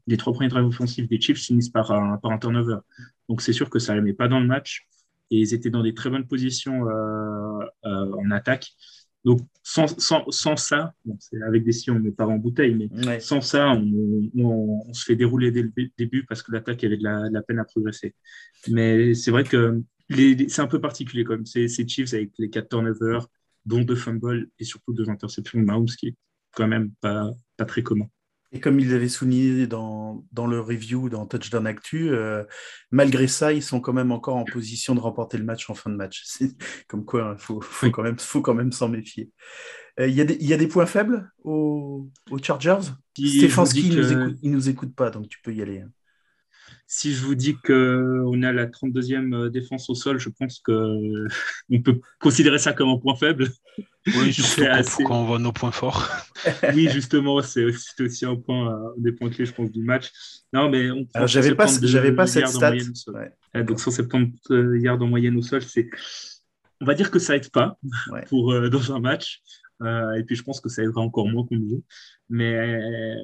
les trois premiers drives offensifs des Chiefs finissent par un, par un turnover. Donc c'est sûr que ça ne les met pas dans le match. Et ils étaient dans des très bonnes positions euh, en attaque. Donc, sans, sans, sans ça, bon, c'est avec des si on met pas en bouteille, mais ouais. sans ça, on, on, on, se fait dérouler dès le début parce que l'attaque avait de la, de la, peine à progresser. Mais c'est vrai que c'est un peu particulier quand même. C'est Chiefs avec les quatre turnovers, dont deux fumbles et surtout deux interceptions de Mahomes, qui est quand même pas, pas très commun. Et comme ils avaient souligné dans, dans le review, dans Touchdown Actu, euh, malgré ça, ils sont quand même encore en position de remporter le match en fin de match. Comme quoi, il hein, faut, faut, quand même, faut quand même s'en méfier. Il euh, y, y, a des points faibles aux, aux Chargers? Que... il, nous écoute, il nous écoute pas, donc tu peux y aller. Hein. Si je vous dis qu'on est à la 32e défense au sol, je pense qu'on peut considérer ça comme un point faible. Oui, assez... quand on voit nos points forts. oui, justement, c'est aussi, aussi, un point, un des points clés, je pense, du match. Non, mais on Alors, j'avais pas, j'avais pas cette stat. Ouais. Donc, 170 yards en moyenne au sol, c'est. On va dire que ça aide pas ouais. pour, euh, dans un match. Euh, et puis, je pense que ça aidera encore moins qu'on joue. Mais,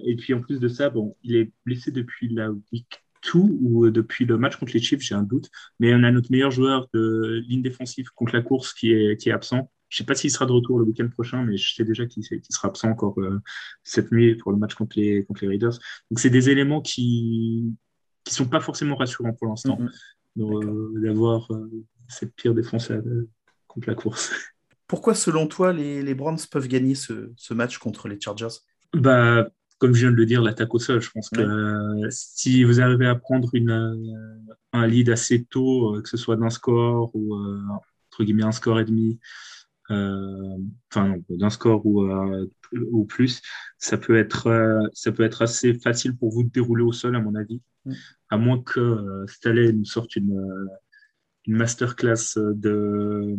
et puis, en plus de ça, bon, il est blessé depuis la week tout ou depuis le match contre les Chiefs, j'ai un doute. Mais on a notre meilleur joueur de ligne défensive contre la course qui est, qui est absent. Je ne sais pas s'il sera de retour le week-end prochain, mais je sais déjà qu'il qu sera absent encore euh, cette nuit pour le match contre les, contre les Raiders. Donc, c'est des éléments qui ne sont pas forcément rassurants pour l'instant, mm -hmm. euh, d'avoir euh, cette pire défense à, contre la course. Pourquoi, selon toi, les, les Browns peuvent gagner ce, ce match contre les Chargers? Bah, comme je viens de le dire, l'attaque au sol. Je pense que ouais. euh, si vous arrivez à prendre une, euh, un lead assez tôt, euh, que ce soit d'un score ou entre guillemets un score et demi, enfin d'un score ou, ou plus, ça peut être ça peut être assez facile pour vous de dérouler au sol, à mon avis, à moins que Staley nous sorte une une masterclass de,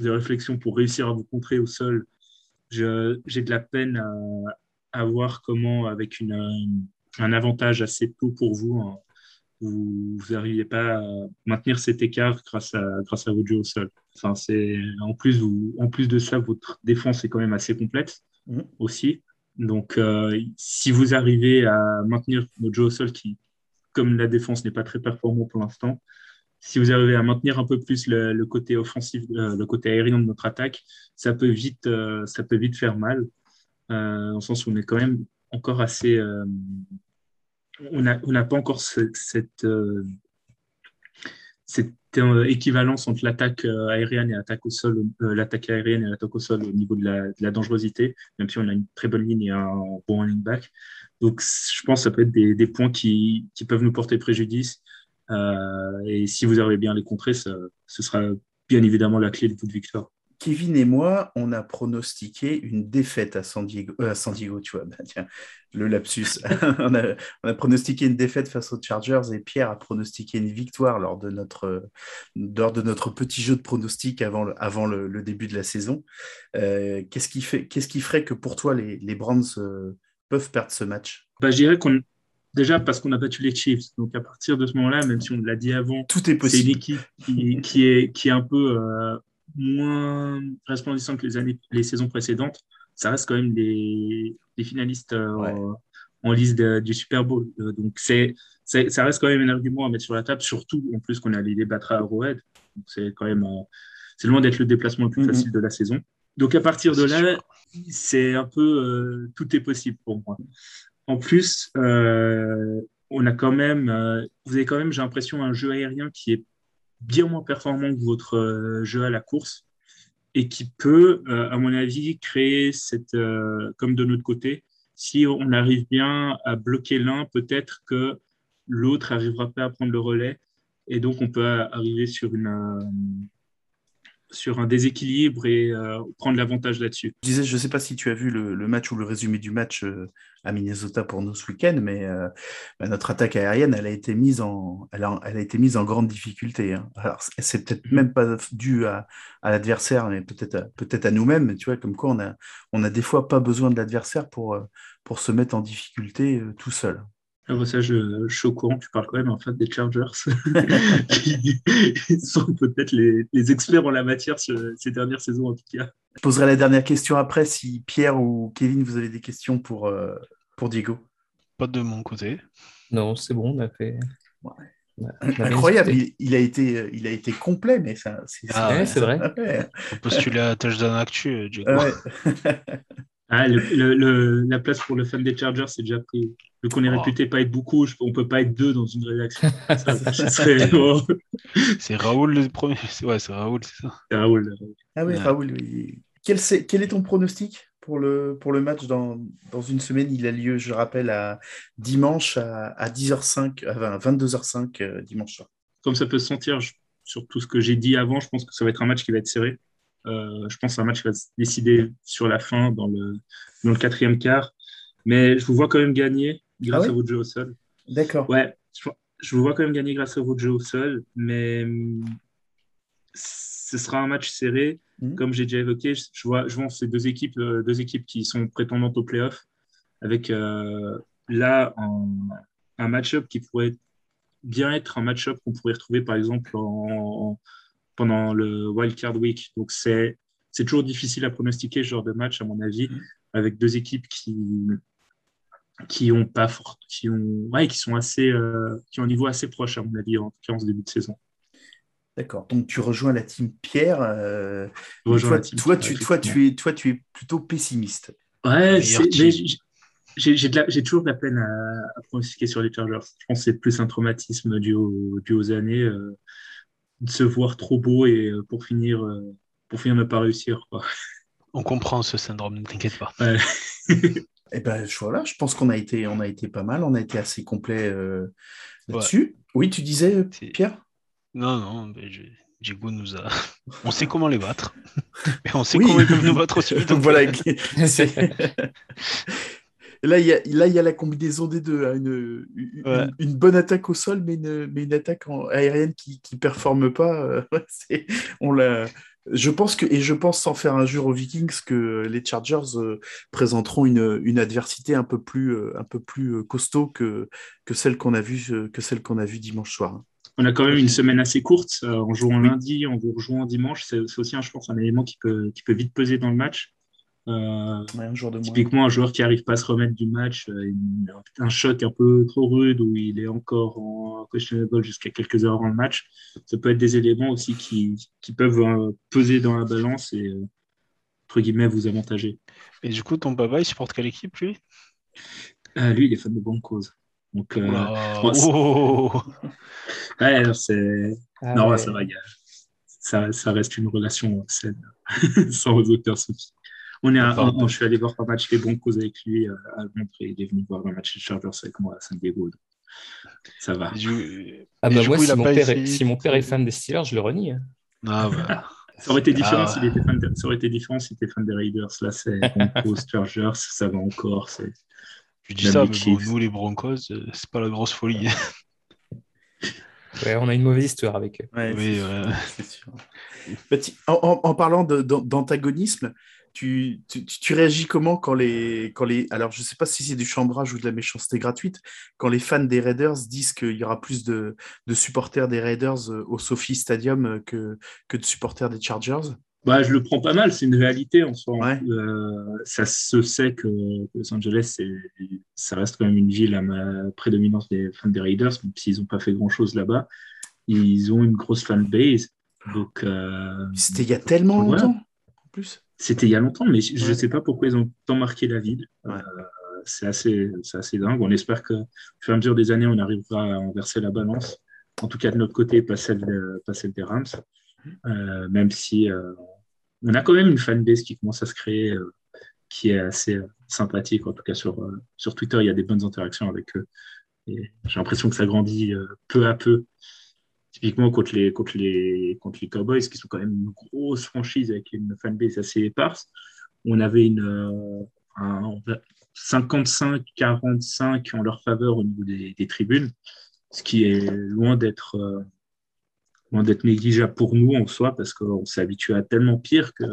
de réflexion pour réussir à vous contrer au sol. J'ai de la peine à, à voir comment, avec une, un avantage assez tôt pour vous, hein, vous n'arrivez pas à maintenir cet écart grâce à, grâce à votre jeu au sol. Enfin, en, plus, vous, en plus de ça, votre défense est quand même assez complète mmh. aussi. Donc, euh, si vous arrivez à maintenir votre jeu au sol, qui, comme la défense n'est pas très performant pour l'instant, si vous arrivez à maintenir un peu plus le, le côté offensif, euh, le côté aérien de notre attaque, ça peut vite, euh, ça peut vite faire mal euh, dans le sens où on est quand même encore assez. Euh, on n'a on a pas encore ce, cette, euh, cette équivalence entre l'attaque aérienne et l'attaque au sol, l'attaque aérienne et l'attaque au sol au niveau de la, de la, dangerosité, même si on a une très bonne ligne et un bon running back. Donc, je pense que ça peut être des, des points qui, qui, peuvent nous porter préjudice. et si vous arrivez bien à les contrer, ça, ce sera bien évidemment la clé de victoire. Kevin et moi, on a pronostiqué une défaite à San Diego, euh, à San Diego tu vois, bah, tiens, le lapsus. on, a, on, a, pronostiqué une défaite face aux Chargers et Pierre a pronostiqué une victoire lors de notre, lors de notre petit jeu de pronostic avant le, avant le, le début de la saison. Euh, Qu'est-ce qui, fait, qu qui ferait que pour toi, les, les Browns euh, peuvent perdre ce match? Bah, Je dirais qu'on Déjà parce qu'on a battu les Chiefs. Donc à partir de ce moment-là, même si on l'a dit avant, tout est possible. C'est une équipe qui, qui, est, qui est un peu euh, moins resplendissant que les, années, les saisons précédentes, ça reste quand même des, des finalistes euh, ouais. en liste de, du Super Bowl. Euh, donc, c'est, ça reste quand même un argument à mettre sur la table, surtout en plus qu'on allé les battre à Arrowhead. C'est quand même euh, c'est loin d'être le déplacement le plus mm -hmm. facile de la saison. Donc, à partir de là, c'est un peu tout est possible pour moi. En plus, on a quand même, vous avez quand même, j'ai l'impression, un jeu aérien qui est bien moins performant que votre euh, jeu à la course et qui peut, euh, à mon avis, créer cette, euh, comme de notre côté, si on arrive bien à bloquer l'un, peut-être que l'autre n'arrivera pas à prendre le relais Et donc, on peut arriver sur une, sur un déséquilibre et euh, prendre l'avantage là-dessus. Je disais, je ne sais pas si tu as vu le, le, match ou le résumé du match euh, à Minnesota pour nous ce week-end, mais euh, bah, notre attaque aérienne, elle a été mise en, elle a, elle a été mise en grande difficulté. Hein. Alors, c'est peut-être même pas dû à, à l'adversaire, mais peut-être à, peut-être à nous-mêmes. Tu vois, comme quoi, on a, on a des fois pas besoin de l'adversaire pour, pour se mettre en difficulté tout seul. Ah bah ça, je, je, suis au courant, tu parles quand même en fait des Chargers, qui sont peut-être les, les, experts en la matière ces dernières saisons en tout cas. Je poserai la dernière question après si Pierre ou Kevin, vous avez des questions pour, euh, pour Diego. Pas de mon côté. Non, c'est bon, on a fait. Ouais. On a, on a Incroyable, il, il, a été, il a été complet, mais ça, c'est ah, ouais, vrai. On postuler à Touchdown Actu, Diego. Ouais. ah, le, le, le, la place pour le fan des Chargers, c'est déjà pris. Vu qu'on est oh. réputé pas être beaucoup, on peut pas être deux dans une rédaction. serait... oh. C'est Raoul le premier. Ouais, c'est Raoul, c'est ça. C'est Raoul. Ah oui, ouais. Raoul. Oui. Quel, est, quel, est, ton pronostic pour le, pour le match dans, dans, une semaine? Il a lieu, je rappelle, à dimanche à, à 10h05, à 22h05 euh, dimanche soir. Comme ça peut se sentir je, sur tout ce que j'ai dit avant, je pense que ça va être un match qui va être serré. Euh, je pense que c'est un match qui va se décider sur la fin, dans le, dans le quatrième quart. Mais je vous vois quand même gagner grâce ah à votre jeu au sol. D'accord. Ouais, je, je, vous vois quand même gagner grâce à votre jeu au sol, mais ce sera un match serré. Mmh. Comme j'ai déjà évoqué, je vois, je vois ces deux équipes, deux équipes qui sont prétendantes au playoff, avec euh, là un, un match-up qui pourrait bien être un match-up qu'on pourrait retrouver par exemple en, en, pendant le Wild Card Week. Donc c'est c'est toujours difficile à pronostiquer ce genre de match, à mon avis, mmh. avec deux équipes qui, qui ont pas fort, qui ont, ouais, qui sont assez, euh, qui ont un niveau assez proche à mon avis en tout cas en ce début de saison. D'accord. Donc tu rejoins la team Pierre. Euh, toi, team toi, Pierre, tu, toi, tu es, toi, tu es plutôt pessimiste. Ouais, j'ai toujours de la peine à, à, pronostiquer sur les Chargers. Je pense que c'est plus un traumatisme dû, au, dû aux années, euh, de se voir trop beau et euh, pour finir, euh, pour finir ne pas réussir. Quoi. On comprend ce syndrome, ne t'inquiète pas. Ouais. Eh ben, voilà, je pense qu'on a été, on a été pas mal, on a été assez complet euh, là-dessus. Ouais. Oui, tu disais, Pierre? Non, non, mais nous a. On sait comment les battre. Et on sait oui. comment ils peuvent nous battre aussi. Donc voilà. Là il, y a, là, y a la combinaison des deux. Hein, une, une, ouais. une, bonne attaque au sol, mais une, mais une attaque en, aérienne qui ne performe pas. Euh, on l'a je pense que, et je pense sans faire injure aux Vikings, que les Chargers euh, présenteront une, une, adversité un peu plus, euh, un peu plus euh, costaud que, que celle qu'on a vue que celle qu'on a vue dimanche soir. On a quand même une semaine assez courte. En jouant lundi, en rejoignant dimanche, c'est aussi, je pense, un élément qui peut, qui peut vite peser dans le match. Euh, ouais, un jour de typiquement, moins. un joueur qui n'arrive pas à se remettre du match, euh, un choc un peu trop rude où il est encore en questionable jusqu'à quelques heures avant le match, ça peut être des éléments aussi qui, qui peuvent euh, peser dans la balance et, euh, entre guillemets, vous avantager. Et du coup, ton papa, il supporte quelle équipe, lui? Lui, il est fan de Broncos. Donc, oh, oh ouais, c'est. Ah, non, ouais. ça va, ça, ça reste une relation saine, sans aucun souci. On est à, on, on, je suis allé voir un match des Broncos avec lui euh, à Londres et il est venu voir un match des Chargers avec moi à San Diego. Ça va. Ah bah moi, coup, si, mon père est, si mon père est fan des Steelers, je le renie. Hein. Ah bah. Ça aurait été différent ah. s'il était fan de, ça aurait été différent s'il était fan des Raiders. Là, c'est Broncos, Chargers, ça va encore. C'est. Je dis ça, mais bon, nous les Broncos, euh, c'est pas la grosse folie. Ouais, on a une mauvaise histoire avec eux. Ouais, oui, c'est sûr. Petit, en, en, en, parlant d'antagonisme, tu, tu, tu, réagis comment quand les, quand les. Alors, je ne sais pas si c'est du chambrage ou de la méchanceté gratuite, quand les fans des Raiders disent qu'il y aura plus de, de, supporters des Raiders euh, au Sophie Stadium euh, que, que de supporters des Chargers? Bah, je le prends pas mal, c'est une réalité en soi. Ouais. Euh, ça se sait que, Los Angeles, ça reste quand même une ville à ma prédominance des fans des Raiders, même s'ils n'ont pas fait grand-chose là-bas. Ils ont une grosse fanbase. Donc, euh, C'était il y a tellement longtemps, en plus. C'était il y a longtemps, mais je ne ouais. sais pas pourquoi ils ont tant marqué la ville. Euh, c'est assez, assez dingue. On espère qu'au fur et à mesure des années, on arrivera à inverser la balance. En tout cas, de notre côté, pas celle, de, pas celle des Rams. Euh, même si euh, on a quand même une fanbase qui commence à se créer, qui est assez sympathique. En tout cas, sur, sur Twitter, il y a des bonnes interactions avec eux. J'ai l'impression que ça grandit peu à peu. Typiquement contre les, contre, les, contre les Cowboys, qui sont quand même une grosse franchise avec une fanbase assez éparse, on avait une, 55-45 en leur faveur au niveau des, tribunes, ce qui est loin d'être loin d'être négligeable pour nous en soi, parce qu'on s'est habitué à tellement pire que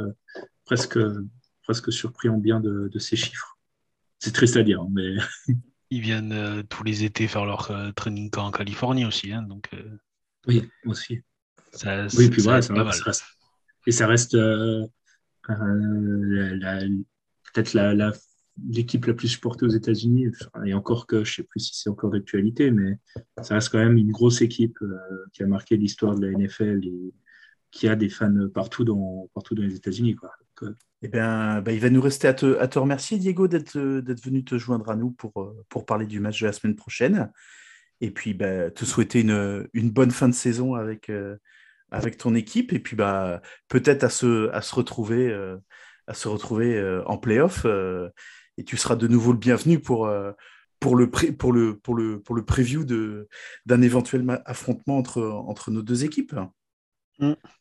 presque, presque surpris en bien de, ces chiffres. C'est triste à dire, mais. Ils viennent euh, tous les étés faire leur euh, training camp en Californie aussi. Hein, donc, euh, Oui, aussi. Ça, oui, puis voilà, ça, reste, et ça reste peut-être la, l'équipe la plus supportée aux États-Unis. Et encore que je ne sais plus si c'est encore d'actualité, mais ça reste quand même une grosse équipe qui a marqué l'histoire de la NFL et qui a des fans partout dans, partout dans les États-Unis. Quoi. Eh bien, bah, il va nous rester à te, à te remercier, Diego, d'être venu te joindre à nous pour, euh, pour parler du match de la semaine prochaine. Et puis, bah, te souhaiter une, bonne fin de saison avec, euh, ton équipe. Et puis, bah, peut-être à se, retrouver, euh, retrouver en playoff. et tu seras de nouveau le bienvenu pour, le, le preview d'un éventuel affrontement entre, nos deux équipes.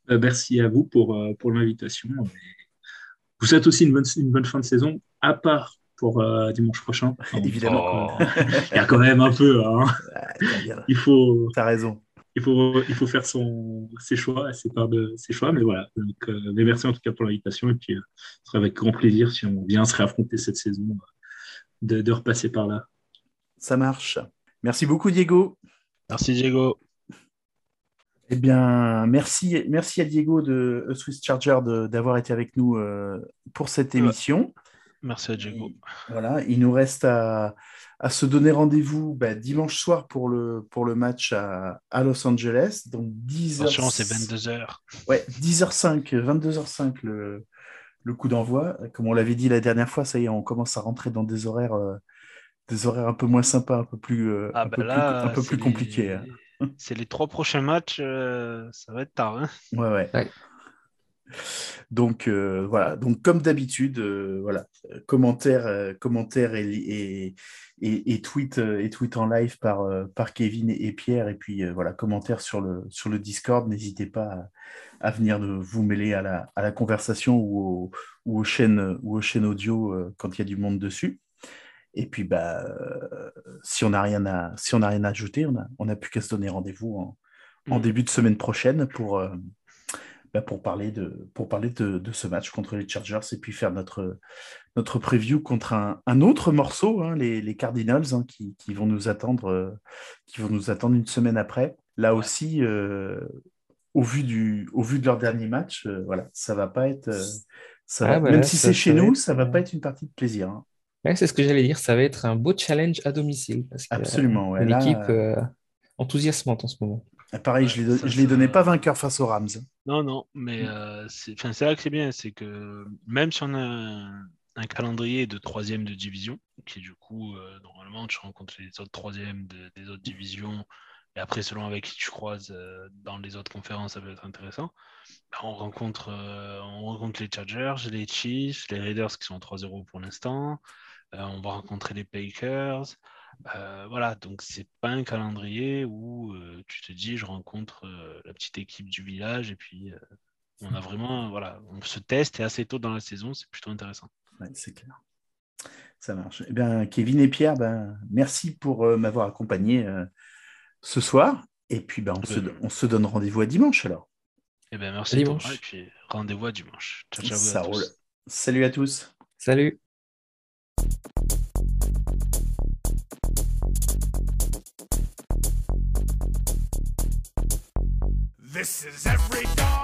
merci à vous pour, pour l'invitation vous souhaite aussi une bonne fin de saison, à part pour euh, dimanche prochain. Évidemment. il y a quand même un peu. Hein. il faut. T'as raison. Il faut, il faut faire son, ses choix, ses parts de ses choix. Mais voilà. Donc, euh, merci en tout cas pour l'invitation. Et puis, euh, ce sera avec grand plaisir si on vient se réaffronter cette saison, de, de repasser par là. Ça marche. Merci beaucoup, Diego. Merci, Diego. Eh bien, merci, merci à Diego de Swiss Charger d'avoir été avec nous euh, pour cette émission. Merci à Diego. voilà, il nous reste à, se donner rendez-vous bah, dimanche soir pour le, pour le match à, Los Angeles. Donc 10h. c'est 22h. Ouais, 10h05, 22h05 le, le coup d'envoi. Comme on l'avait dit la dernière fois, ça y est, on commence à rentrer dans des horaires, euh, des horaires un peu moins sympas, un peu plus, euh, ah, un, bah peu plus un peu plus compliqués. Hein. C'est les trois prochains matchs, euh, ça va être tard. Hein ouais, ouais. Donc euh, voilà, donc comme d'habitude, euh, voilà, commentaires, commentaires et, et, et, tweets et tweet en live par, par Kevin et, Pierre, et puis voilà, commentaires sur le, sur le Discord. N'hésitez pas à, venir vous mêler à la, à la conversation ou, ou, aux chaînes, ou aux chaînes audio quand il y a du monde dessus. Et puis, bah, euh, si on n'a rien, à, si on rien à ajouter, on n'a on a plus qu'à se donner rendez-vous en, en, mm. début de semaine prochaine pour, euh, bah, pour parler, de, pour parler de, de, ce match contre les Chargers et puis faire notre, notre preview contre un, un autre morceau, hein, les, les, Cardinals, hein, qui, qui, vont nous attendre, euh, qui vont nous attendre une semaine après. Là aussi, au, vu du, au vu de leur dernier match, voilà, ça va pas être. Ça ah, bah même si c'est chez nous, ça va pas être une partie de plaisir. Hein c'est ce que j'allais dire. Ça va être un beau challenge à domicile. Parce que, Absolument. Ouais, une équipe euh, enthousiasmante en ce moment. Pareil, je ne les, donnais pas vainqueurs face aux Rams. Non, non, mais euh, c'est là que c'est bien. C'est que même si on a un, calendrier de troisième de division, qui du coup, euh, normalement, tu rencontres les autres troisièmes des autres divisions. Et après, selon avec qui tu croises dans les autres conférences, ça peut être intéressant. Bah, on, rencontre, on rencontre les Chargers, les Chiefs, les Raiders qui sont 3-0 pour l'instant. Euh, on va rencontrer les Pakers. Euh, voilà, donc c'est pas un calendrier où euh, tu te dis je rencontre la petite équipe du village et puis on a vraiment, voilà, on se teste et assez tôt dans la saison, c'est plutôt intéressant. c'est clair. Ça marche. Eh bien, Kevin et Pierre, ben, merci pour m'avoir accompagné ce soir. Et puis, ben, on, se, on se donne rendez-vous à dimanche alors. Eh bien, merci dimanche. et puis rendez-vous à dimanche. Ciao, ciao. Ça roule. Salut à tous. Salut. This is every dog's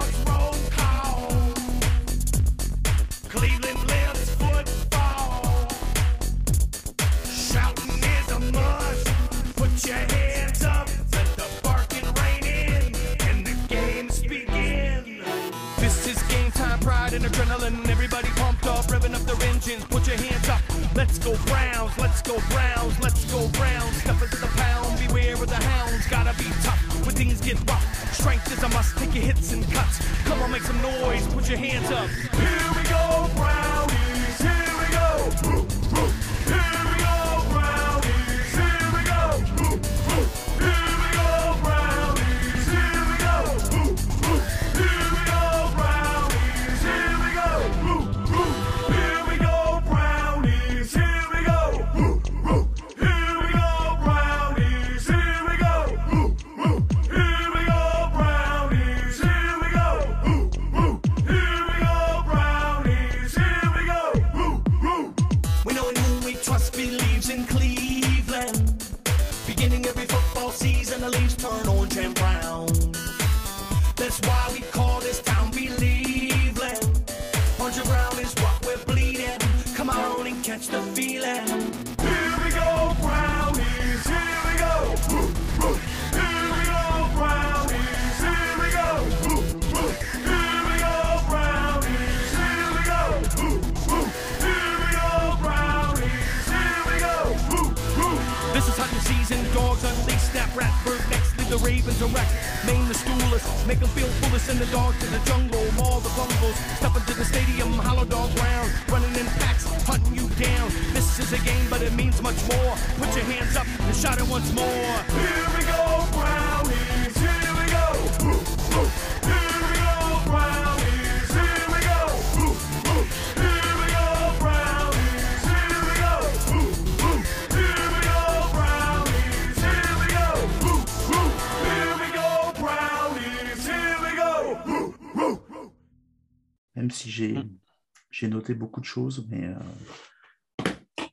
beaucoup de choses, mais euh,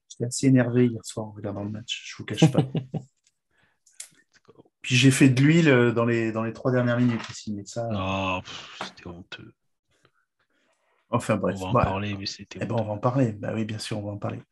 j'étais assez énervé hier soir en regardant le match, je vous cache pas. Puis j'ai fait de l'huile euh, dans les, dans les trois dernières minutes ici mais ça. Euh, ah, c'était honteux. Enfin bref. On va en bah, parler, mais c'était. Eh ben, on va en parler, bah oui, bien sûr, on va en parler.